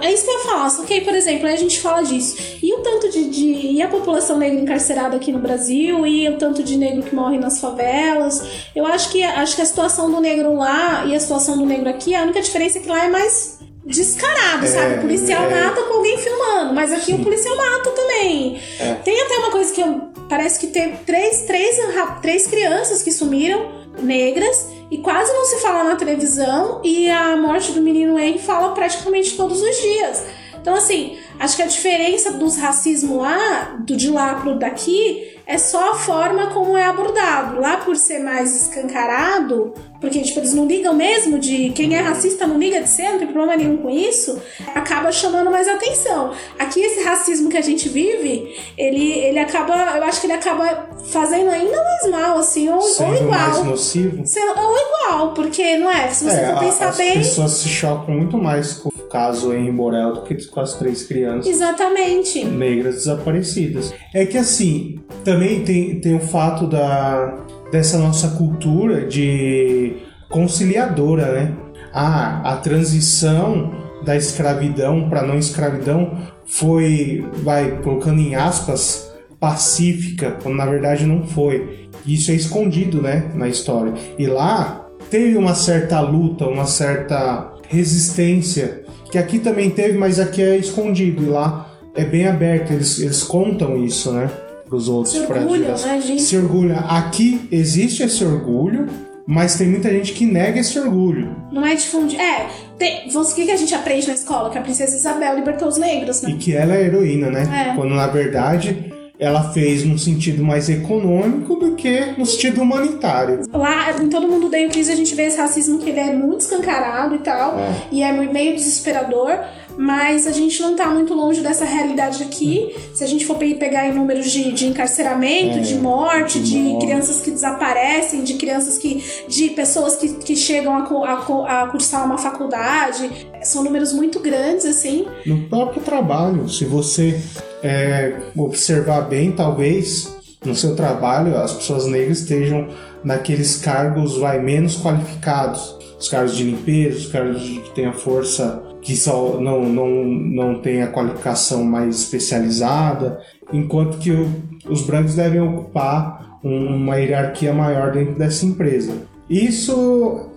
Então, é isso que eu falar. Só que aí, por exemplo, aí a gente fala disso. E o tanto de, de. E a população negra encarcerada aqui no Brasil, e o tanto de negro que morre nas favelas. Eu acho que, acho que a situação do negro lá e a situação do negro aqui, a única diferença é que lá é mais descarado, É, sabe? O policial é. mata com alguém filmando, mas aqui o policial mata também. É. Tem até uma coisa que eu. Parece que teve três, três, três crianças que sumiram, negras, e quase não se fala na televisão, e a morte do menino Henry fala praticamente todos os dias. Então, assim, acho que a diferença dos racismo lá, do de lá pro daqui, é só a forma como é abordado. Lá por ser mais escancarado, porque tipo, eles não ligam mesmo de quem é racista não liga de ser, não tem problema nenhum com isso, acaba chamando mais atenção. Aqui esse racismo que a gente vive, ele, ele acaba, eu acho que ele acaba fazendo ainda mais mal, assim, ou, Sendo ou igual. mais nocivo. Sendo- ou igual, porque não é? Se você É, for pensar as bem. pessoas se chocam muito mais com o caso em Borel do que com as três crianças Exatamente. negras desaparecidas. É que assim, também tem, tem o fato da, dessa nossa cultura de conciliadora, né? Ah, a transição da escravidão para não escravidão foi, vai colocando em aspas, pacífica, quando na verdade não foi. Isso é escondido, né, na história. E lá teve uma certa luta, uma certa resistência, que aqui também teve, mas aqui é escondido. E lá é bem aberto, eles, eles contam isso, né? Para os outros. Se geração. né, gente? Se orgulha. Aqui existe esse orgulho, mas tem muita gente que nega esse orgulho. Não é difundir. É, tem, o que, que a gente aprende na escola? Que a princesa Isabel libertou os negros, né? E que ela é heroína, né? É. Quando na verdade ela fez num sentido mais econômico do que no sentido humanitário. Lá, em todo mundo odeia o Chris, a gente vê esse racismo que ele é muito escancarado e tal. É. E é meio desesperador. Mas a gente não tá muito longe dessa realidade aqui. Se a gente for pe- pegar em números de, de encarceramento, É, de morte, de morte. crianças que desaparecem, de crianças que. de pessoas que, que chegam a, a, a cursar uma faculdade. São números muito grandes, assim. No próprio trabalho, se você é, observar bem, talvez no seu trabalho as pessoas negras estejam naqueles cargos vai menos qualificados, os cargos de limpeza, os cargos que tem a força que só não, não, não tem a qualificação mais especializada, enquanto que o- os brancos devem ocupar um- uma hierarquia maior dentro dessa empresa. Isso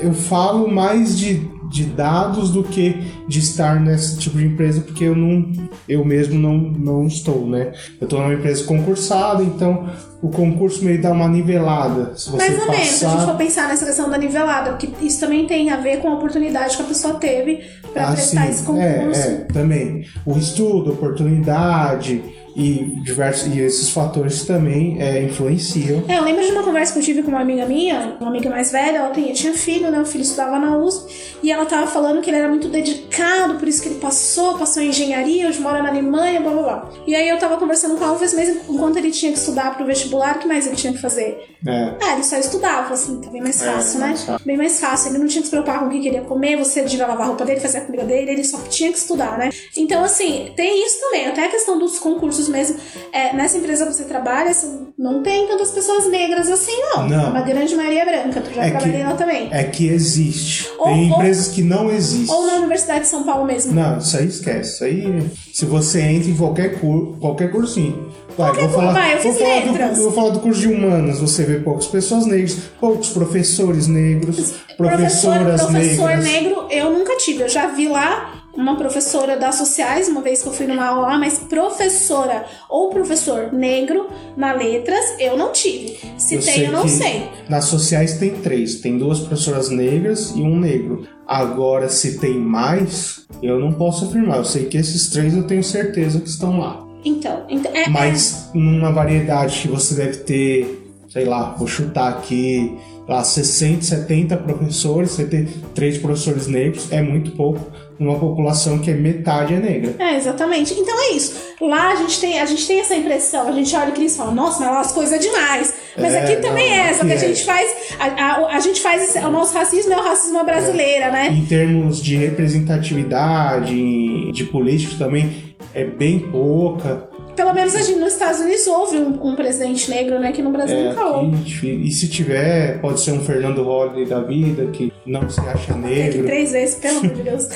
eu falo mais de, de dados do que de estar nesse tipo de empresa, porque eu não eu mesmo não, não estou, né? Eu estou numa empresa concursada, então o concurso meio dá uma nivelada. Se você Mais ou menos, se a gente for pensar nessa questão da nivelada, porque isso também tem a ver com a oportunidade que a pessoa teve para Ah, prestar sim. esse concurso. É, é, também. O estudo, oportunidade e diversos e esses fatores também é, influenciam. É, eu lembro de uma conversa que eu tive com uma amiga minha, uma amiga mais velha, ela tinha, tinha filho, né? O filho estudava na USP, e ela tava falando que ele era muito dedicado, por isso que ele passou, passou em engenharia, hoje mora na Alemanha, blá blá blá. E aí eu tava conversando com ela vez, mas enquanto ele tinha que estudar pro vestibular, o que mais ele tinha que fazer? É, Ah, ele só estudava, assim, tá bem mais É, fácil, né? mais fácil. Bem mais fácil. Ele não tinha que se preocupar com o que queria comer, você devia lavar a roupa dele, fazer a comida dele, ele só tinha que estudar, né? Então, assim, tem isso também. Até a questão dos concursos mesmo. É, nessa empresa que você trabalha, não tem tantas pessoas negras assim, não. Não. Uma grande maioria é branca. Tu já É trabalhei lá também. é que existe. Ou- tem ou- empresas que não existem. Ou na Universidade de São Paulo mesmo. Não, isso aí esquece. Isso aí, se você entra em qualquer, cur, qualquer cursinho. Vai, vou falar, vai, eu vou falar. Do, vou falar do curso de humanas. Você vê poucas pessoas negras, poucos professores negros, professoras professor negras. negro, eu nunca tive. Eu já vi lá uma professora das sociais, uma vez que eu fui numa aula lá, mas professora ou professor negro na letras, eu não tive. Se Eu tem, sei eu não sei. Nas sociais tem três. Tem duas professoras negras e um negro. Agora, se tem mais, eu não posso afirmar. Eu sei que esses três eu tenho certeza que estão lá. Então, então é, Mas numa variedade que você deve ter, sei lá, vou chutar aqui, lá 60, 70 professores, você ter três professores negros é muito pouco numa população que é metade é negra. É, exatamente. Então é isso. Lá a gente tem, a gente tem essa impressão, a gente olha o Cris e fala, nossa, mas lá as coisas é demais. Mas É, aqui também não, é, só que a é. gente faz. A, a, a gente faz. esse- o nosso racismo é o racismo brasileira, né? Em termos de representatividade, de políticos também, é bem pouca. Pelo menos a gente, nos Estados Unidos houve um, um presidente negro, né? Que no Brasil É, nunca houve. e se tiver, pode ser um Fernando Holliday da vida, que não se acha Tem negro. três vezes, pelo amor de Deus.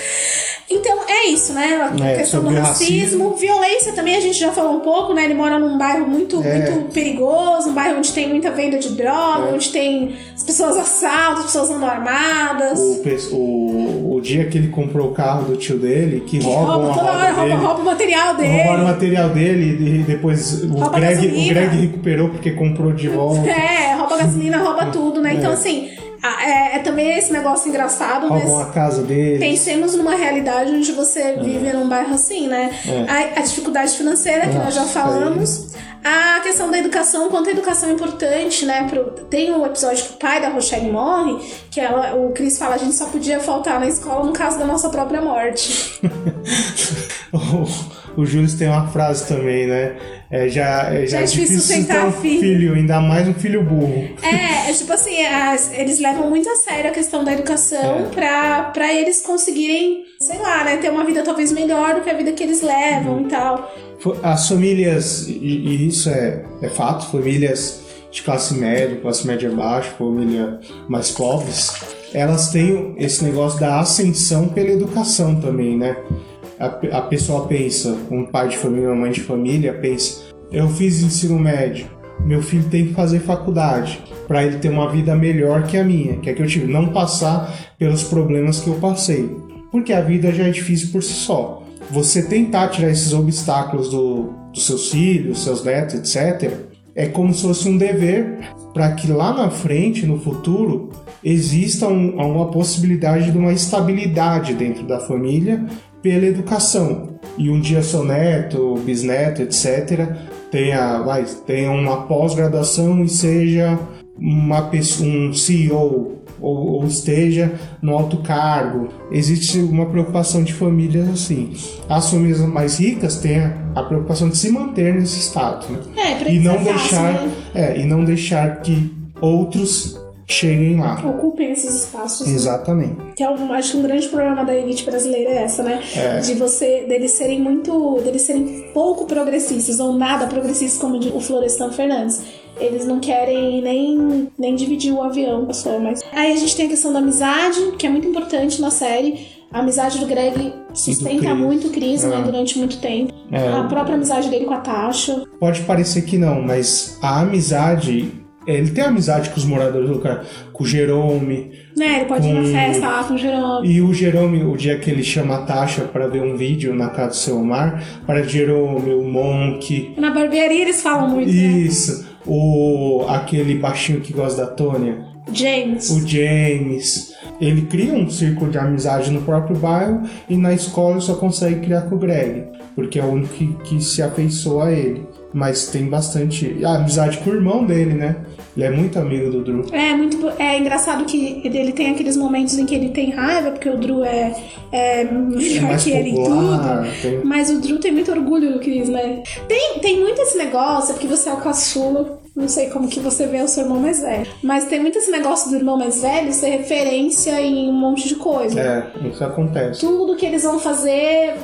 Então, é isso, né? A É, questão do racismo. racismo. Violência também a gente já falou um pouco, né? Ele mora num bairro muito, É. muito perigoso, um bairro onde tem muita venda de droga, É. onde tem as pessoas assaltam, as pessoas andam armadas. O, o, o dia que ele comprou o carro do tio dele, que que rouba a toda hora, rouba, dele. rouba o material dele. Roubaram o material dele e depois o Rouba Greg, o. Greg recuperou porque comprou de volta. É, rouba gasolina, rouba tudo, né? Então, É. assim, Ah, É, é também esse negócio engraçado, mas Roubam a casa deles. pensemos numa realidade onde você vive num bairro assim, né? A, a dificuldade financeira, que nós já Nossa, falamos. A questão da educação, quanto a educação é importante, né? Pro- tem um episódio que o pai da Rochelle morre, que ela, o Chris fala, a gente só podia faltar na escola no caso da nossa própria morte. O, o Júlio tem uma frase também, né? É, já, é, já Já é é difícil sustentar um filho. filho, ainda mais um filho burro. É, é tipo assim, as- eles levam muito a sério a questão da educação É. pra, pra eles conseguirem, sei lá, né, ter uma vida talvez melhor do que a vida que eles levam e tal. As famílias, e, e isso é, é fato, famílias de classe média, classe média baixa, família mais pobres, elas têm esse negócio da ascensão pela educação também, né? A, a pessoa pensa, um pai de família, uma mãe de família, pensa, eu fiz ensino médio, meu filho tem que fazer faculdade para ele ter uma vida melhor que a minha, que é que eu tive, não passar pelos problemas que eu passei, porque a vida já é difícil por si só. Você tentar tirar esses obstáculos do, dos seus filhos, seus netos, etc., é como se fosse um dever para que lá na frente, no futuro, exista um- uma possibilidade de uma estabilidade dentro da família pela educação. E um dia seu neto, bisneto, etc., tenha, vai, tenha uma pós-graduação e seja uma pessoa, um CEO ou, ou esteja no alto cargo. Existe uma preocupação de famílias assim. As famílias mais ricas têm a, preocupação de se manter nesse estado, né? É, pra e não é fácil, deixar, né? é, e não deixar que outros cheguem lá. Ocupem esses espaços. né? Exatamente. Que é um, acho que um grande problema da elite brasileira é essa, né? De você, deles serem muito, deles serem pouco progressistas ou nada progressistas, como o Florestan Fernandes. Eles não querem nem, nem dividir o avião, pessoal, mas... Aí a gente tem a questão da amizade, que é muito importante na série. A amizade do Greg sustenta muito o Chris, né, É. durante muito tempo. É. A própria amizade dele com a Tasha. Pode parecer que não, mas a amizade. Ele tem amizade com os moradores do lugar, com o Jerome. Né, ele pode ir na Com- festa lá com o Jerome. E o Jerome, o dia que ele chama a Tasha para ver um vídeo na casa do seu Omar, para Jerome, o Monk. Na barbearia eles falam muito, né? Isso. O, aquele baixinho que gosta da Tônia. James. o James. Ele cria um círculo de amizade no próprio bairro e na escola só consegue criar com o Greg, porque é o único que, que se afeiçoa a ele. Mas tem bastante. A amizade com o irmão dele, né? Ele é muito amigo do Drew. É muito é engraçado que ele tem aqueles momentos em que ele tem raiva, porque o Drew é, é melhor mais que ele em popular, tudo. tem- Mas o Drew tem muito orgulho do Chris, né? Tem, tem muito esse negócio, é porque você é o caçula. Não sei como que você vê o seu irmão mais velho. Mas tem muito esse negócio do irmão mais velho ser referência em um monte de coisa. É, isso acontece. Tudo que eles vão fazer,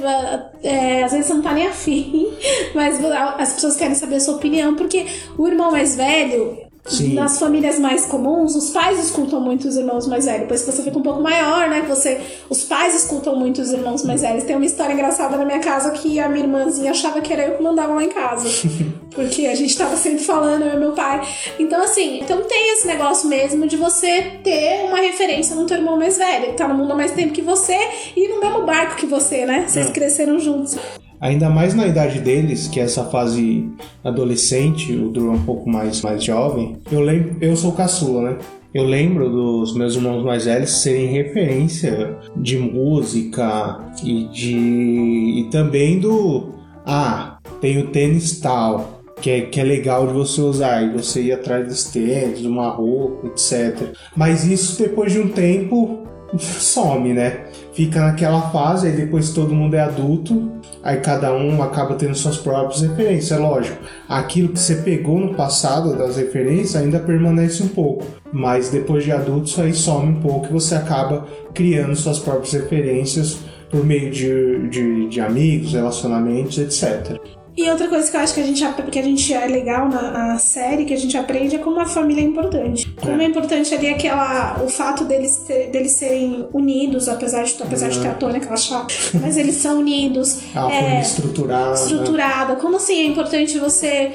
é, às vezes você não tá nem afim, mas as pessoas querem saber a sua opinião, porque o irmão mais velho, Sim. nas famílias mais comuns, os pais escutam muito os irmãos mais velhos. Depois que você fica um pouco maior, né? Você, os pais escutam muito os irmãos mais velhos. Tem uma história engraçada na minha casa que a minha irmãzinha achava que era eu que mandava lá em casa. Porque a gente tava sempre falando, eu e meu pai. Então, assim, então tem esse negócio mesmo de você ter uma referência no teu irmão mais velho, que tá no mundo há mais tempo que você e no mesmo barco que você, né? Vocês É. cresceram juntos. Ainda mais na idade deles, que é essa fase adolescente, o Drew é um pouco mais, mais jovem. Eu lembro, eu sou caçula, né? Eu lembro dos meus irmãos mais velhos serem referência de música e de. e também do. Ah, tem o tênis tal, que é, que é legal de você usar, e você ir atrás dos tênis, uma roupa, etc. Mas isso depois de um tempo some, né? Fica naquela fase, aí depois todo mundo é adulto, aí cada um acaba tendo suas próprias referências, é lógico. Aquilo que você pegou no passado das referências ainda permanece um pouco, mas depois de adulto isso aí some um pouco e você acaba criando suas próprias referências por meio de, de, de amigos, relacionamentos, etc. E outra coisa que eu acho que a gente, que a gente é legal na, na série, que a gente aprende, é como a família é importante. Como é importante ali aquela, o fato deles, ter- deles serem unidos, apesar de, apesar de ter a Tônia, aquela chata, mas eles são unidos. É uma é, estruturada. estruturada. Como assim é importante você.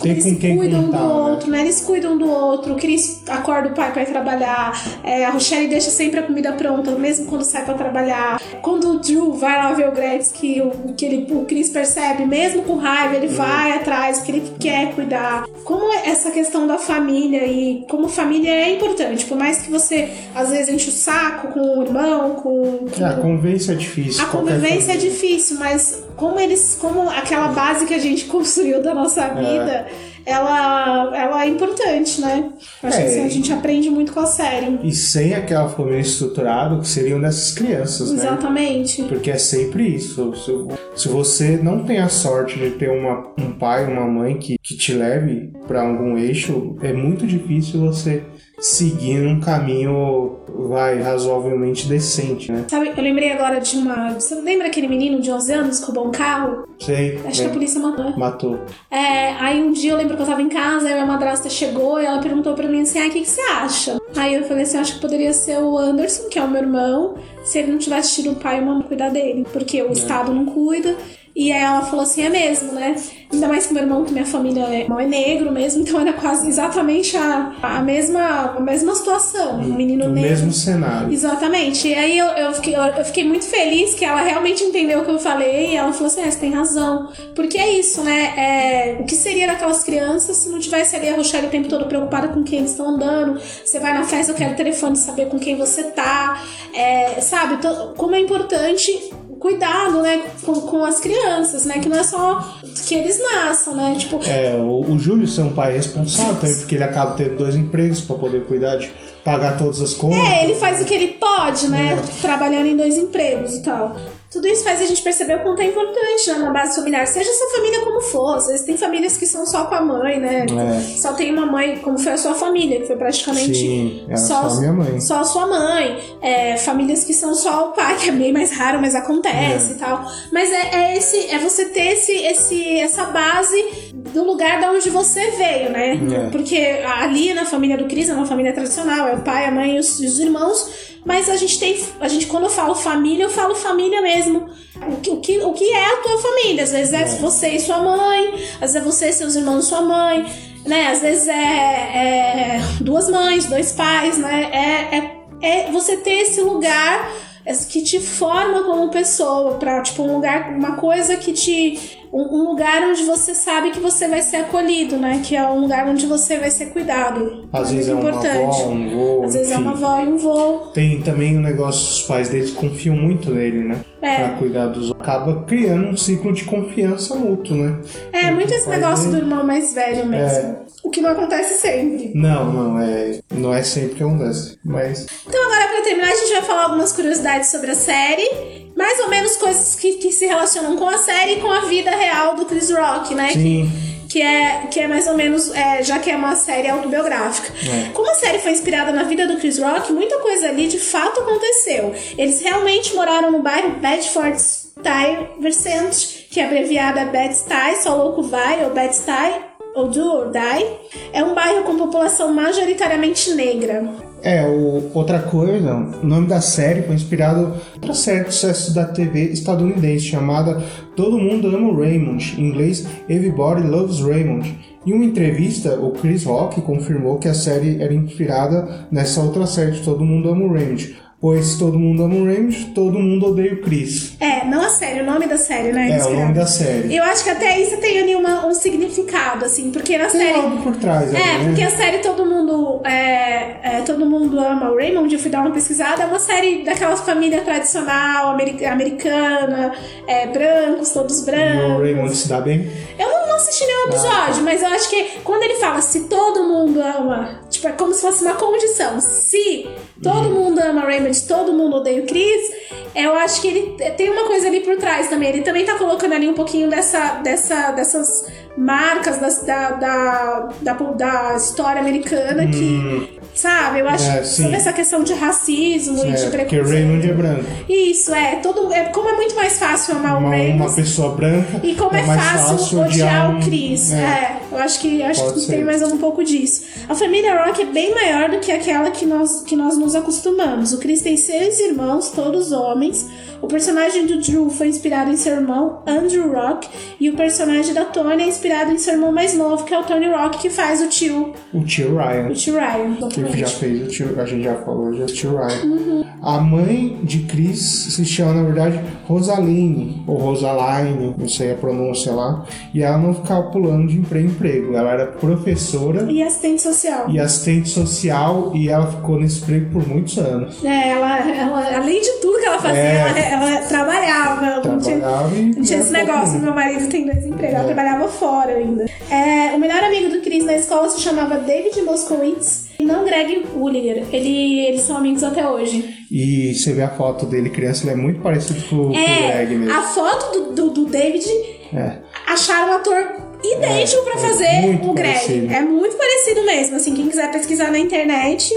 Tem eles cuidam contar, do né? outro, né? Eles cuidam do outro. O Cris acorda o pai pra ir trabalhar. É, a Rochelle deixa sempre a comida pronta, mesmo quando sai pra trabalhar. Quando o Drew vai lá ver o Gretz, que o, que ele, o Chris percebe, mesmo com raiva, ele vai atrás, porque ele quer cuidar. Como essa questão da família e como família é importante, por mais que você às vezes enche o saco com o irmão, com. com... É, a convivência é difícil. A convivência é difícil, mas como eles. Como aquela base que a gente construiu da nossa É. vida ela, ela é importante, né? Acho É. que assim, a gente aprende muito com a série. E sem aquela família estruturada, que seriam dessas crianças, né? Exatamente. Porque é sempre isso. Se, se você não tem a sorte de ter uma, um pai, uma mãe que, que te leve para algum eixo, é muito difícil você seguir um caminho, vai, razoavelmente decente, né? Sabe, eu lembrei agora de uma. Você lembra aquele menino de 11 anos que roubou um carro? Sei. Acho que a polícia matou. Matou. É, aí um dia eu lembro que eu tava em casa, aí minha madrasta chegou e ela perguntou pra mim assim: ah, o que, que você acha? Aí eu falei assim: acho que poderia ser o Anderson, que é o meu irmão, se ele não tivesse tido o pai e uma mãe cuidar dele, porque o Estado não cuida. E aí ela falou assim: é mesmo, né? Ainda mais que meu irmão, que minha família é, é negro mesmo, então era quase exatamente a, a, mesma, a mesma situação. Um menino O negro. mesmo cenário. Exatamente. E aí eu, eu, fiquei, eu, eu fiquei muito feliz que ela realmente entendeu o que eu falei e ela falou assim: é, você tem razão. Porque é isso, né? É, o que seria daquelas crianças se não tivesse ali a Rochelle o tempo todo preocupada com quem eles estão andando? Você vai na festa, eu quero o telefone saber com quem você tá. É, sabe? Como é importante cuidado, né, com, com as crianças, né? Que não é só que eles nasçam, né? Tipo, É, o, o Júlio ser um pai responsável também, porque ele acaba tendo dois empregos para poder cuidar de pagar todas as contas. É, ele faz o que ele pode, né? Trabalhando em dois empregos e tal. Tudo isso faz a gente perceber o quanto é importante né, na base familiar. Seja essa família como for. Às vezes tem famílias que são só com a mãe, né? É. Só tem uma mãe, como foi a sua família, que foi praticamente Sim, só a minha mãe. Só a sua mãe. É, famílias que são só o pai, que é bem mais raro, mas acontece É. e tal. Mas é, é esse, é você ter esse, esse, essa base do lugar da onde você veio, né? É. Porque ali na família do Cris é uma família tradicional, é o pai, a mãe e os, os irmãos. Mas a gente tem. A gente, quando eu falo família, eu falo família mesmo. O que, o que, o que é a tua família? Às vezes é, você e sua mãe, às vezes é você, seus irmãos e sua mãe, né? Às vezes é, é duas mães, dois pais, né? É, é, é você ter esse lugar que te forma como pessoa, pra, tipo, um lugar, uma coisa que te. Um, um lugar onde você sabe que você vai ser acolhido, né? Que é um lugar onde você vai ser cuidado. Às vezes é muito uma avó, um vô, Às vezes é uma avó e um vô. Tem também o negócio, os pais deles confiam muito nele, né? É. Pra cuidar dos Acaba criando um ciclo de confiança mútuo, né? É, muito esse negócio do dele. irmão mais velho mesmo. O que não acontece sempre. Não, não, é. Não é sempre que acontece. Mas. Então agora pra terminar a gente vai falar algumas curiosidades sobre a série. Mais ou menos coisas que, que se relacionam com a série e com a vida real do Chris Rock, né? Sim. Que é, que é mais ou menos, é, já que é uma série autobiográfica. É. Como a série foi inspirada na vida do Chris Rock, muita coisa ali de fato aconteceu. Eles realmente moraram no bairro Bedford Stuyvesant, que é abreviada Bed-Stuy, só louco vai, ou Bed-Stuy, ou Do or Die. É um bairro com população majoritariamente negra. É, o, outra coisa, o nome da série foi inspirado em outra série de sucesso da TV estadunidense chamada Todo Mundo Ama Raymond, em inglês Everybody Loves Raymond. Em uma entrevista, o Chris Rock confirmou que a série era inspirada nessa outra série de Todo Mundo Ama Raymond, pois todo mundo ama o Raymond, todo mundo odeia o Chris. É, não a série, o nome da série, né? É, o nome da série. Eu acho que até você tem ali uma, um significado, assim, porque na Tem série. algo por trás, ali, É, né? porque a série Todo Mundo é, é, Todo Mundo Ama o Raymond, eu fui dar uma pesquisada, é uma série daquela família tradicional, ameri- americana, é, brancos, todos E o brancos. Raymond se dá bem? Eu não, não assisti nenhum episódio, mas eu acho que quando ele fala se todo mundo ama, tipo, é como se fosse uma condição. Se todo mundo ama Raymond, todo mundo odeia o Chris, eu acho que ele tem uma coisa ali por trás também. Ele também tá colocando ali um pouquinho dessa, dessa, dessas marcas das- da, da, da, da história americana que. Sabe, eu acho É, sobre essa questão de racismo e de É, porque o preconceito. Raymond é branco. Isso, é. Todo, é. Como é muito mais fácil amar o Uma, Raymond. uma pessoa branca E como é, mais fácil, odiar um- o Chris. É. eu acho que acho Pode que ser. tem mais um pouco disso. A família Rock é bem maior do que aquela que nós, que nós nos acostumamos. O Chris tem seis irmãos, todos homens. O personagem do Drew foi inspirado em seu irmão, Andrew Rock, e o personagem da Tony é inspirado em seu irmão mais novo, que é o Tony Rock, que faz o tio, O tio Ryan. o tio Ryan. Que já fez o tio, a gente já falou, já o tio Ryan. A mãe de Chris se chama, na verdade, Rosaline, ou Rosaline, não sei a pronúncia lá. E ela não ficava pulando de emprego em emprego. Ela era professora E assistente social. e assistente social e ela ficou nesse emprego por muitos anos. É, ela, ela, além de tudo que ela fazia, É. ela, ela trabalhava. tinha-. Não tinha esse negócio, meu marido tem dois empregos, ela trabalhava fora ainda. É, o melhor amigo do Chris na escola se chamava David Moskowitz e não Greg Ulliger. Ele, eles são amigos até hoje. E você vê a foto dele criança, ele é muito parecido com, com o Greg É, mesmo. a foto do, do, do David É. acharam um ator idêntico pra é fazer o Greg. parecido. É muito parecido mesmo, assim, quem quiser pesquisar na internet.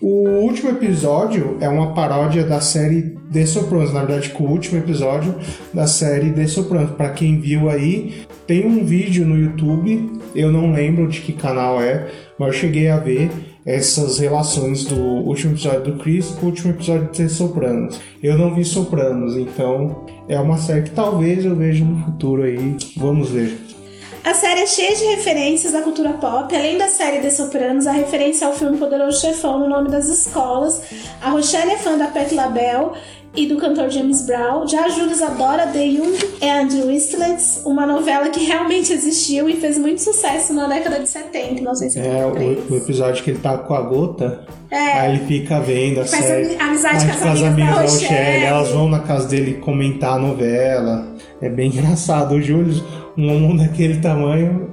O último episódio é uma paródia da série The Sopranos, na verdade, com o último episódio da série The Sopranos. Pra quem viu aí, tem um vídeo no YouTube, eu não lembro de que canal é, mas eu cheguei a ver essas relações do último episódio do Chris com o último episódio de The Sopranos. Eu não vi Sopranos, então é uma série que talvez eu veja no futuro aí. Vamos ver. A série é cheia de referências da cultura pop. Além da série The Sopranos, a referência ao filme Poderoso Chefão no nome das escolas. A Rochelle é fã da Pet LaBelle e do cantor James Brown. Já a Jules adora The Young and Restless, uma novela que realmente existiu e fez muito sucesso na década de 70, É 1973. o, o episódio que ele tá com a gota. É. Aí ele fica vendo a Faz série. ami- amizade com as amigas da Rochelle. Rochelle. Elas vão na casa dele comentar a novela. É bem engraçado. O Júlio, um homem daquele tamanho,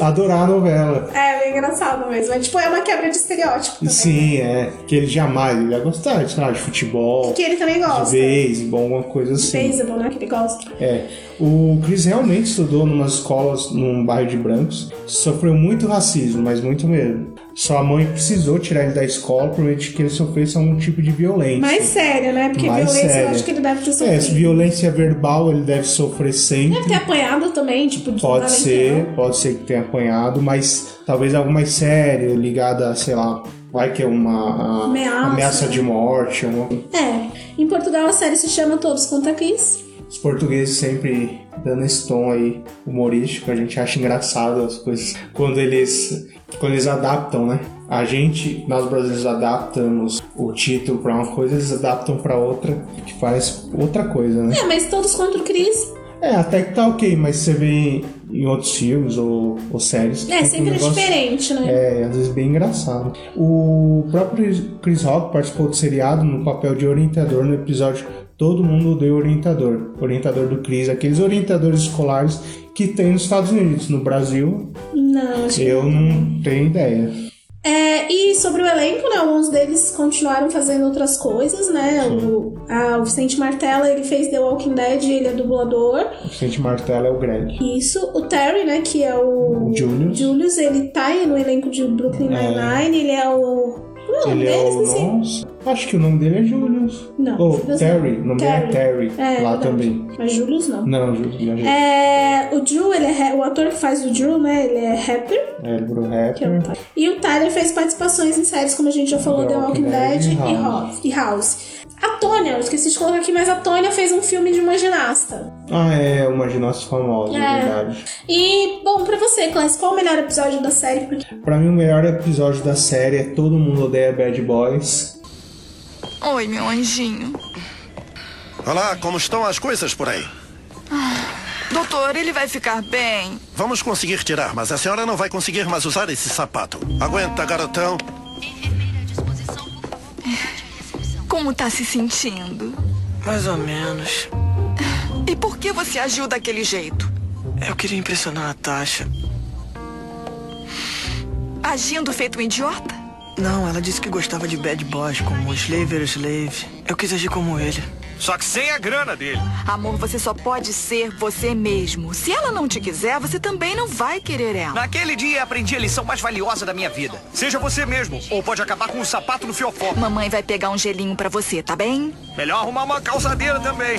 adorar a novela. É, bem engraçado mesmo. É, tipo, é uma quebra de estereótipo também. Sim, é. Que ele jamais ele ia gostar de, lá, de futebol, Que ele também de gosta. beisebol, alguma coisa assim. Baseball, né? Que ele gosta. É. O Chris realmente estudou numas escolas num bairro de brancos. Sofreu muito racismo, mas muito mesmo. Sua mãe precisou tirar ele da escola, provavelmente que ele sofresse algum tipo de violência. Mais sério, né? Porque Mais violência eu séria. acho que ele deve ter É, sofrido. se violência verbal ele deve sofrer sempre. Deve ter apanhado também, tipo, de Pode ser, pode ser que tenha apanhado, mas talvez algo mais sério, ligada, sei lá, vai que é uma a- Ameaça. ameaça de morte. Uma... É. Em Portugal a série se chama Todos contra Chris. Os portugueses sempre dando esse tom aí humorístico, a gente acha engraçado as coisas quando eles quando eles adaptam, né? A gente, nós brasileiros adaptamos o título pra uma coisa, eles adaptam pra outra que faz outra coisa, né? É, mas Todos contra o Chris. É, até que tá ok, mas você vê em outros filmes ou, ou séries. É, sempre um negócio- diferente, né? É, às vezes bem engraçado. O próprio Chris Rock participou do seriado no papel de orientador no episódio Todo Mundo Odeia Orientador. Orientador do Chris, aqueles orientadores escolares que tem nos Estados Unidos. No Brasil, Não, eu não tenho ideia. É, e sobre o elenco, né? Alguns deles continuaram fazendo outras coisas, né? O, a- o Vicente Martella, ele fez The Walking Dead, ele é dublador. O Vicente Martelo é o Greg. Isso. O Terry, né? Que é o... O Julius. Julius, ele tá aí no elenco de Brooklyn Nine-Nine. Ele é. Como é o nome Ele é o. Esqueci. Nossa, acho que o nome dele é Julius. Não, Ou Julius Terry. não. O nome dele é Terry. É, lá verdade. também. Mas Julius não. Não, Julius. É, o Drew, ele é, o ator que faz o Drew, né? Ele é rapper. É, ele virou é rapper. Tyler. E o Tyler fez participações em séries, como a gente já falou, The, Walking Dead, e. House. e House. A Tônia, eu esqueci de colocar aqui, mas a Tônia fez um filme de uma ginasta. Ah, é uma ginasta famosa, é É. verdade. E, bom, pra você, Clássico, qual o melhor episódio da série? Porque Pra mim, o melhor episódio da série é Todo Mundo Odeia Bad Boys. Oi, meu anjinho. Olá, como estão as coisas por aí? Doutor, ele vai ficar bem. Vamos conseguir tirar, mas a senhora não vai conseguir mais usar esse sapato. Aguenta, garotão. Como tá se sentindo? Mais ou menos. E por que você agiu daquele jeito? Eu queria impressionar a Tasha. Agindo feito um idiota? Não, ela disse que gostava de bad boys como Slaver Slave. Eu quis agir como ele. Só que sem a grana dele. Amor, você só pode ser você mesmo. Se ela não te quiser, você também não vai querer ela. Naquele dia aprendi a lição mais valiosa da minha vida. Seja você mesmo, ou pode acabar com um sapato no fiofó. Mamãe vai pegar um gelinho pra você, tá bem? Melhor arrumar uma calçadeira também.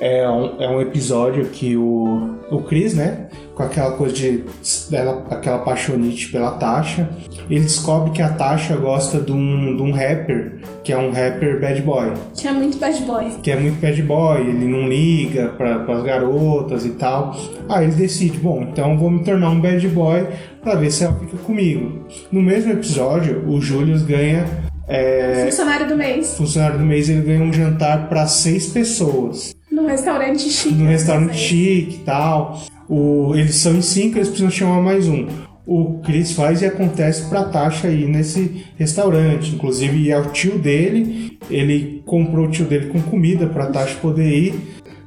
É um, é um episódio que o, o Chris, né, com aquela coisa de dela, aquela paixonite pela Tasha. Ele descobre que a Tasha gosta de um, de um rapper, que é um rapper bad boy. Que é muito bad boy. Que é muito bad boy, ele não liga para as garotas e tal. Aí ele decide, bom, então vou me tornar um bad boy pra ver se ela fica comigo. No mesmo episódio, o Julius ganha. É, Funcionário do mês. funcionário do mês, ele ganha um jantar para seis pessoas Num restaurante chique. num restaurante chique e tal. O, eles são em cinco, eles precisam chamar mais um. O Chris faz e acontece pra Tasha ir nesse restaurante. Inclusive, é o tio dele. Ele comprou o tio dele com comida pra Tasha poder ir.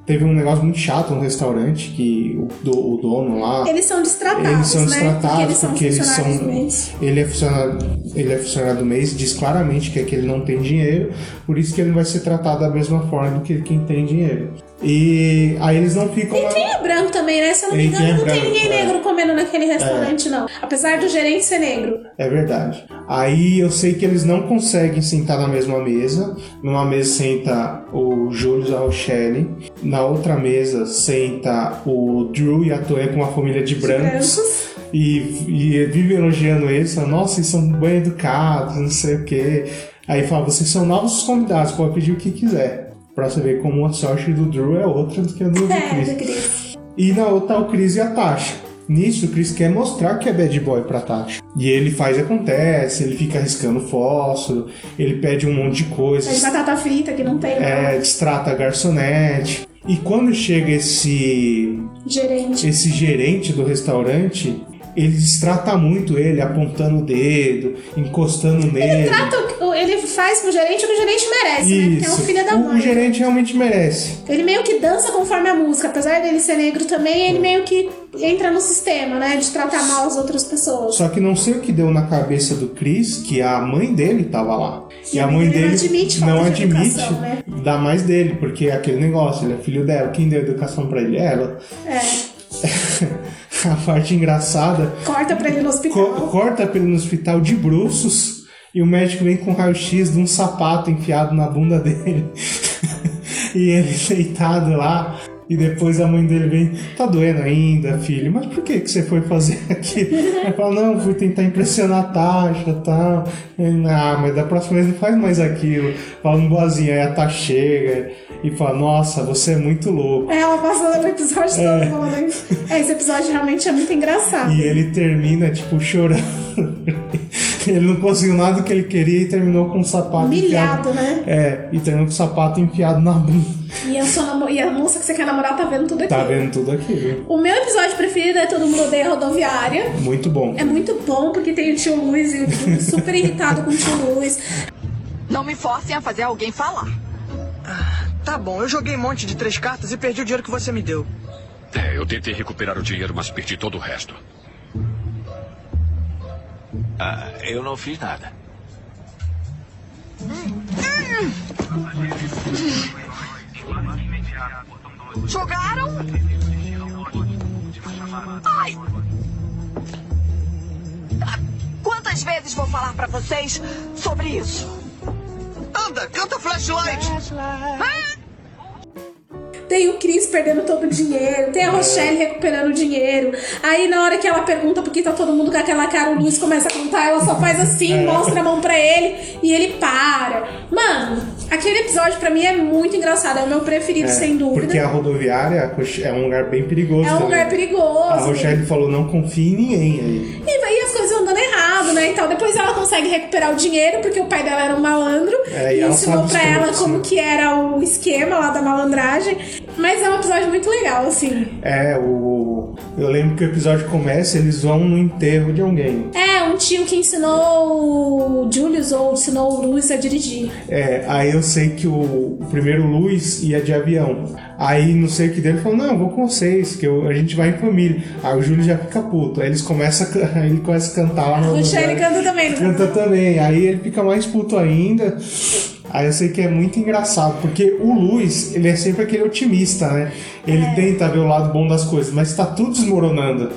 Teve um negócio muito chato no restaurante que o, do- o dono lá. Eles são destratados, Eles são né? destratados porque eles são funcionários do mês. Ele é funcionário, ele é funcionário do mês, diz claramente que, é que ele não tem dinheiro, por isso que ele vai ser tratado da mesma forma do que quem tem dinheiro. E aí eles não ficam E lá. quem é branco também, né? Se eu não me engano, é não tem branco, ninguém é. negro comendo naquele restaurante, não. Apesar do gerente ser negro. É verdade. Aí eu sei que eles não conseguem sentar na mesma mesa. Numa mesa senta o Julius e a Rochelle. Na outra mesa senta o Drew e a Toya com uma família de brancos. brancos. E, e vive elogiando eles. Nossa, eles são bem educados, não sei o quê. Aí fala, vocês são novos convidados, pode pedir o que quiser. Pra você ver como a sorte do Drew é outra do que a do É, Chris. do Chris. E na outra o Chris e a Tasha. Nisso, o Chris quer mostrar que é bad boy pra Tasha. E ele faz e acontece, ele fica arriscando fósforo, ele pede um monte de É de coisas, batata frita que não tem é, destrata a garçonete. E quando chega esse, gerente. esse gerente do restaurante, ele destrata muito ele, apontando o dedo, encostando nele. Trata o- ele faz com o gerente o que o gerente merece, né? Porque é um filho da o, mãe. o gerente realmente merece. Ele meio que dança conforme a música. Apesar dele ser negro também, ele meio que entra no sistema, né? De tratar mal as outras pessoas. Só que não sei o que deu na cabeça do Chris, que a mãe dele tava lá. E, E a mãe dele não admite falta não admite educação, né? dar mais dele, porque é aquele negócio, ele é filho dela. Quem deu educação pra ele? Ela. É. a parte engraçada, Corta pra ele no hospital. co- corta pra ele no hospital de bruços e o médico vem com um raio-x de um sapato enfiado na bunda dele. e ele deitado lá. E depois a mãe dele vem, tá doendo ainda, filho, mas por que, que você foi fazer aquilo? Ele fala, não, fui tentar impressionar a Tasha e tal. Ele, ah, mas da próxima vez não faz mais aquilo. Falando boazinha, aí a Tasha chega e fala, nossa, você é muito louco. É, ela passa o episódio todo falando isso. É, esse episódio realmente é muito engraçado. E ele termina, tipo, chorando. ele não conseguiu nada do que ele queria e terminou com o sapato Humilhado, enfiado. né? É, e terminou com o sapato enfiado na bunda. E a, sua namo- e a moça que você quer namorar tá vendo tudo aqui. Tá vendo tudo aquilo. O meu episódio preferido é Todo Mundo Odeia Rodoviária. Muito bom. É muito bom porque tem o tio Luiz e o tio super irritado com o tio Luiz. Não me forcem a fazer alguém falar. Tá bom, eu joguei um monte de três cartas e perdi o dinheiro que você me deu. É, eu tentei recuperar o dinheiro, mas perdi todo o resto. Ah, eu não fiz nada. Jogaram? Ai! Ah, Quantas vezes vou falar pra vocês sobre isso? Anda, canta flashlight! Tem o Chris perdendo todo o dinheiro, tem a Rochelle recuperando o dinheiro. Aí na hora que ela pergunta por que tá todo mundo com aquela cara, o Luiz começa a contar, ela só faz assim, mostra a mão pra ele e ele para. Mano, aquele episódio pra mim é muito engraçado, é o meu preferido, sem dúvida. Porque a rodoviária é um lugar bem perigoso. É um também. lugar perigoso. A Rochelle falou: não confie em ninguém aí. E aí as coisas vão dando errado, né? Então depois ela consegue recuperar o dinheiro, porque o pai dela era um malandro. É, e e ensinou pra ela como né? que era o esquema lá da malandragem. Mas é um episódio muito legal, assim. É, o. Eu lembro que o episódio começa, eles vão no enterro de alguém. É, um tio que ensinou o Julius ou ensinou o Luiz a dirigir. É, aí eu sei que o, primeiro Luiz ia de avião. Aí não sei o que dele falou, não, vou com vocês, que eu- a gente vai em família. Aí o Júlio já fica puto. Aí eles começam a, ele começa a cantar lá no O Sherry canta também, não Canta também. Aí ele fica mais puto ainda. Aí eu sei que é muito engraçado, porque o Luiz, ele é sempre aquele otimista, né? Ele tenta ver o lado bom das coisas, mas tá tudo desmoronando.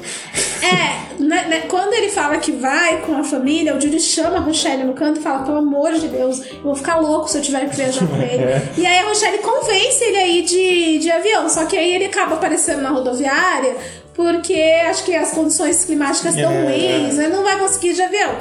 É, né, né, quando ele fala que vai com a família, o Júlio chama a Rochelle no canto e fala: pelo amor de Deus, eu vou ficar louco se eu tiver que viajar com ele. É. E aí a Rochelle convence ele aí de, de avião, só que aí ele acaba aparecendo na rodoviária porque acho que as condições climáticas estão É. ruins, né? Não vai conseguir ir de avião.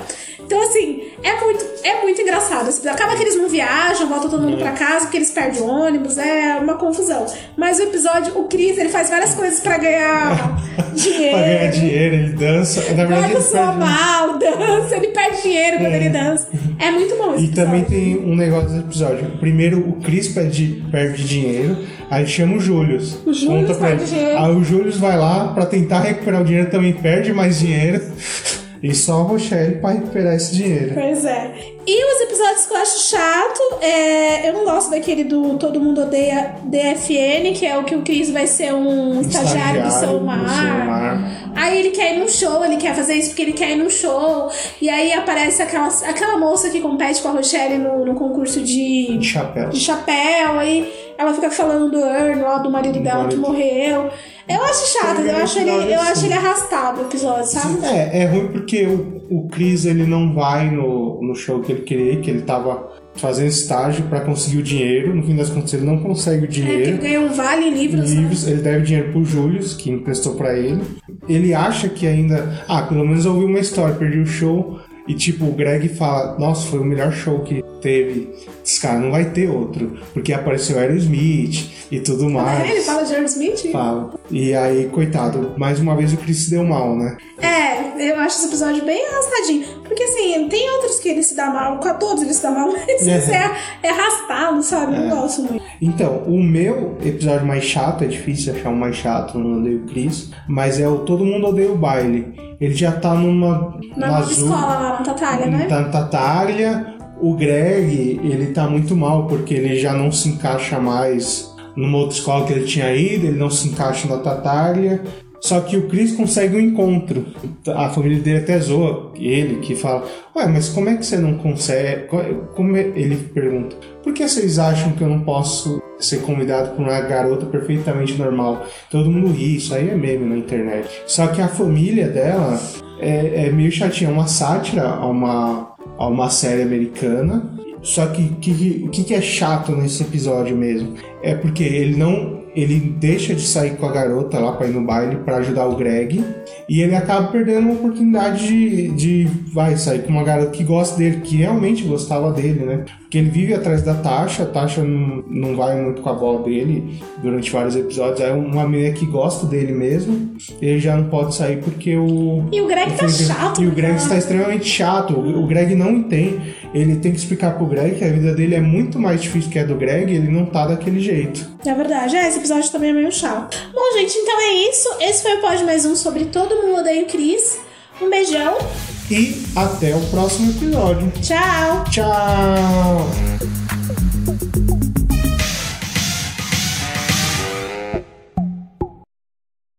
Então, assim, é muito, é muito engraçado. Acaba que eles não viajam, volta todo É. mundo pra casa porque eles perdem o ônibus, é uma confusão. Mas o episódio, o Chris, ele faz várias coisas pra ganhar dinheiro. pra ganhar dinheiro, ele dança. Na verdade, sua mal, dança, ele perde dinheiro quando É. ele dança. É muito bom esse E também tem um negócio desse episódio. Primeiro, o Chris perde, perde dinheiro, aí chama o Július. O pra perde dinheiro. Aí o Július vai lá pra tentar recuperar o dinheiro, também perde mais dinheiro. E só a Rochelle pra recuperar esse dinheiro. Pois é. E os episódios que eu acho chato, é, eu não gosto daquele do Todo Mundo Odeia DFN, que é o que o Chris vai ser um estagiário, do seu mar. do seu mar. Aí ele quer ir num show, ele quer fazer isso porque ele quer ir num show. E aí aparece aquela, aquela moça que compete com a Rochelle no, no concurso de, De chapéu. de chapéu, aí ela fica falando do Earn, lá do marido dela que morreu. Eu acho chato, eu acho ele, eu acho ele arrastado o episódio, sabe? É, é ruim porque o, o Chris ele não vai no, no show que ele queria, que ele tava fazendo estágio pra conseguir o dinheiro. No fim das contas, ele não consegue o É, que ele dinheiro. ganha um vale livros, né? livros, ele deve dinheiro pro Julius, que emprestou pra ele. Ele acha que ainda. Ah, pelo menos eu ouvi uma história, perdi o show. E tipo, o Greg fala: Nossa, foi o melhor show que teve. Esse cara não vai ter outro. Porque apareceu Aerosmith e tudo É, ele mais. fala de Aerosmith? Fala. E aí, coitado, mais uma vez o Chris se deu mal, né? É, eu acho esse episódio bem arrastadinho. Porque assim, tem outros que ele se dá mal, com todos ele se dá mal, mas É. esse é, é arrastado, sabe? Não gosto muito. Então, o meu episódio mais chato, é difícil achar um mais chato, não odeio o Chris, mas é o Todo Mundo Odeia o Baile. Ele já tá numa. Na no nova escola lá na Tatália, né? Tá na Tatália. O Greg, ele tá muito mal porque ele já não se encaixa mais numa outra escola que ele tinha ido, ele não se encaixa na Tatália. Só que o Chris consegue um encontro. A família dele até zoa ele, que fala: Ué, mas como é que você não consegue? Co- Como é-" Ele pergunta: Por que vocês acham que eu não posso ser convidado por uma garota perfeitamente normal? Todo mundo ri, isso aí é meme na internet. Só que a família dela é, é meio chatinha, é uma sátira a uma, a uma série americana. Só que o que, que, que é chato nesse episódio mesmo? É porque ele não. Ele deixa de sair com a garota lá pra ir no baile pra ajudar o Greg. E ele acaba perdendo uma oportunidade de, de vai sair com uma garota que gosta dele, que realmente gostava dele, né? Porque ele vive atrás da Tasha, a Tasha não, não vai muito com a bola dele durante vários episódios. É uma menina que gosta dele mesmo. Ele já não pode sair porque o. E o Greg tá chato, E o né, Greg cara? está extremamente chato. O o Greg não entende. Ele tem que explicar pro Greg que a vida dele é muito mais difícil que a do Greg e ele não tá daquele jeito. É verdade, é, esse episódio também é meio chato. Bom, gente, então é isso. Esse foi o Pod Mais Um sobre Todo Mundo Odeia o Chris. Um beijão. E até o próximo episódio. Tchau. Tchau!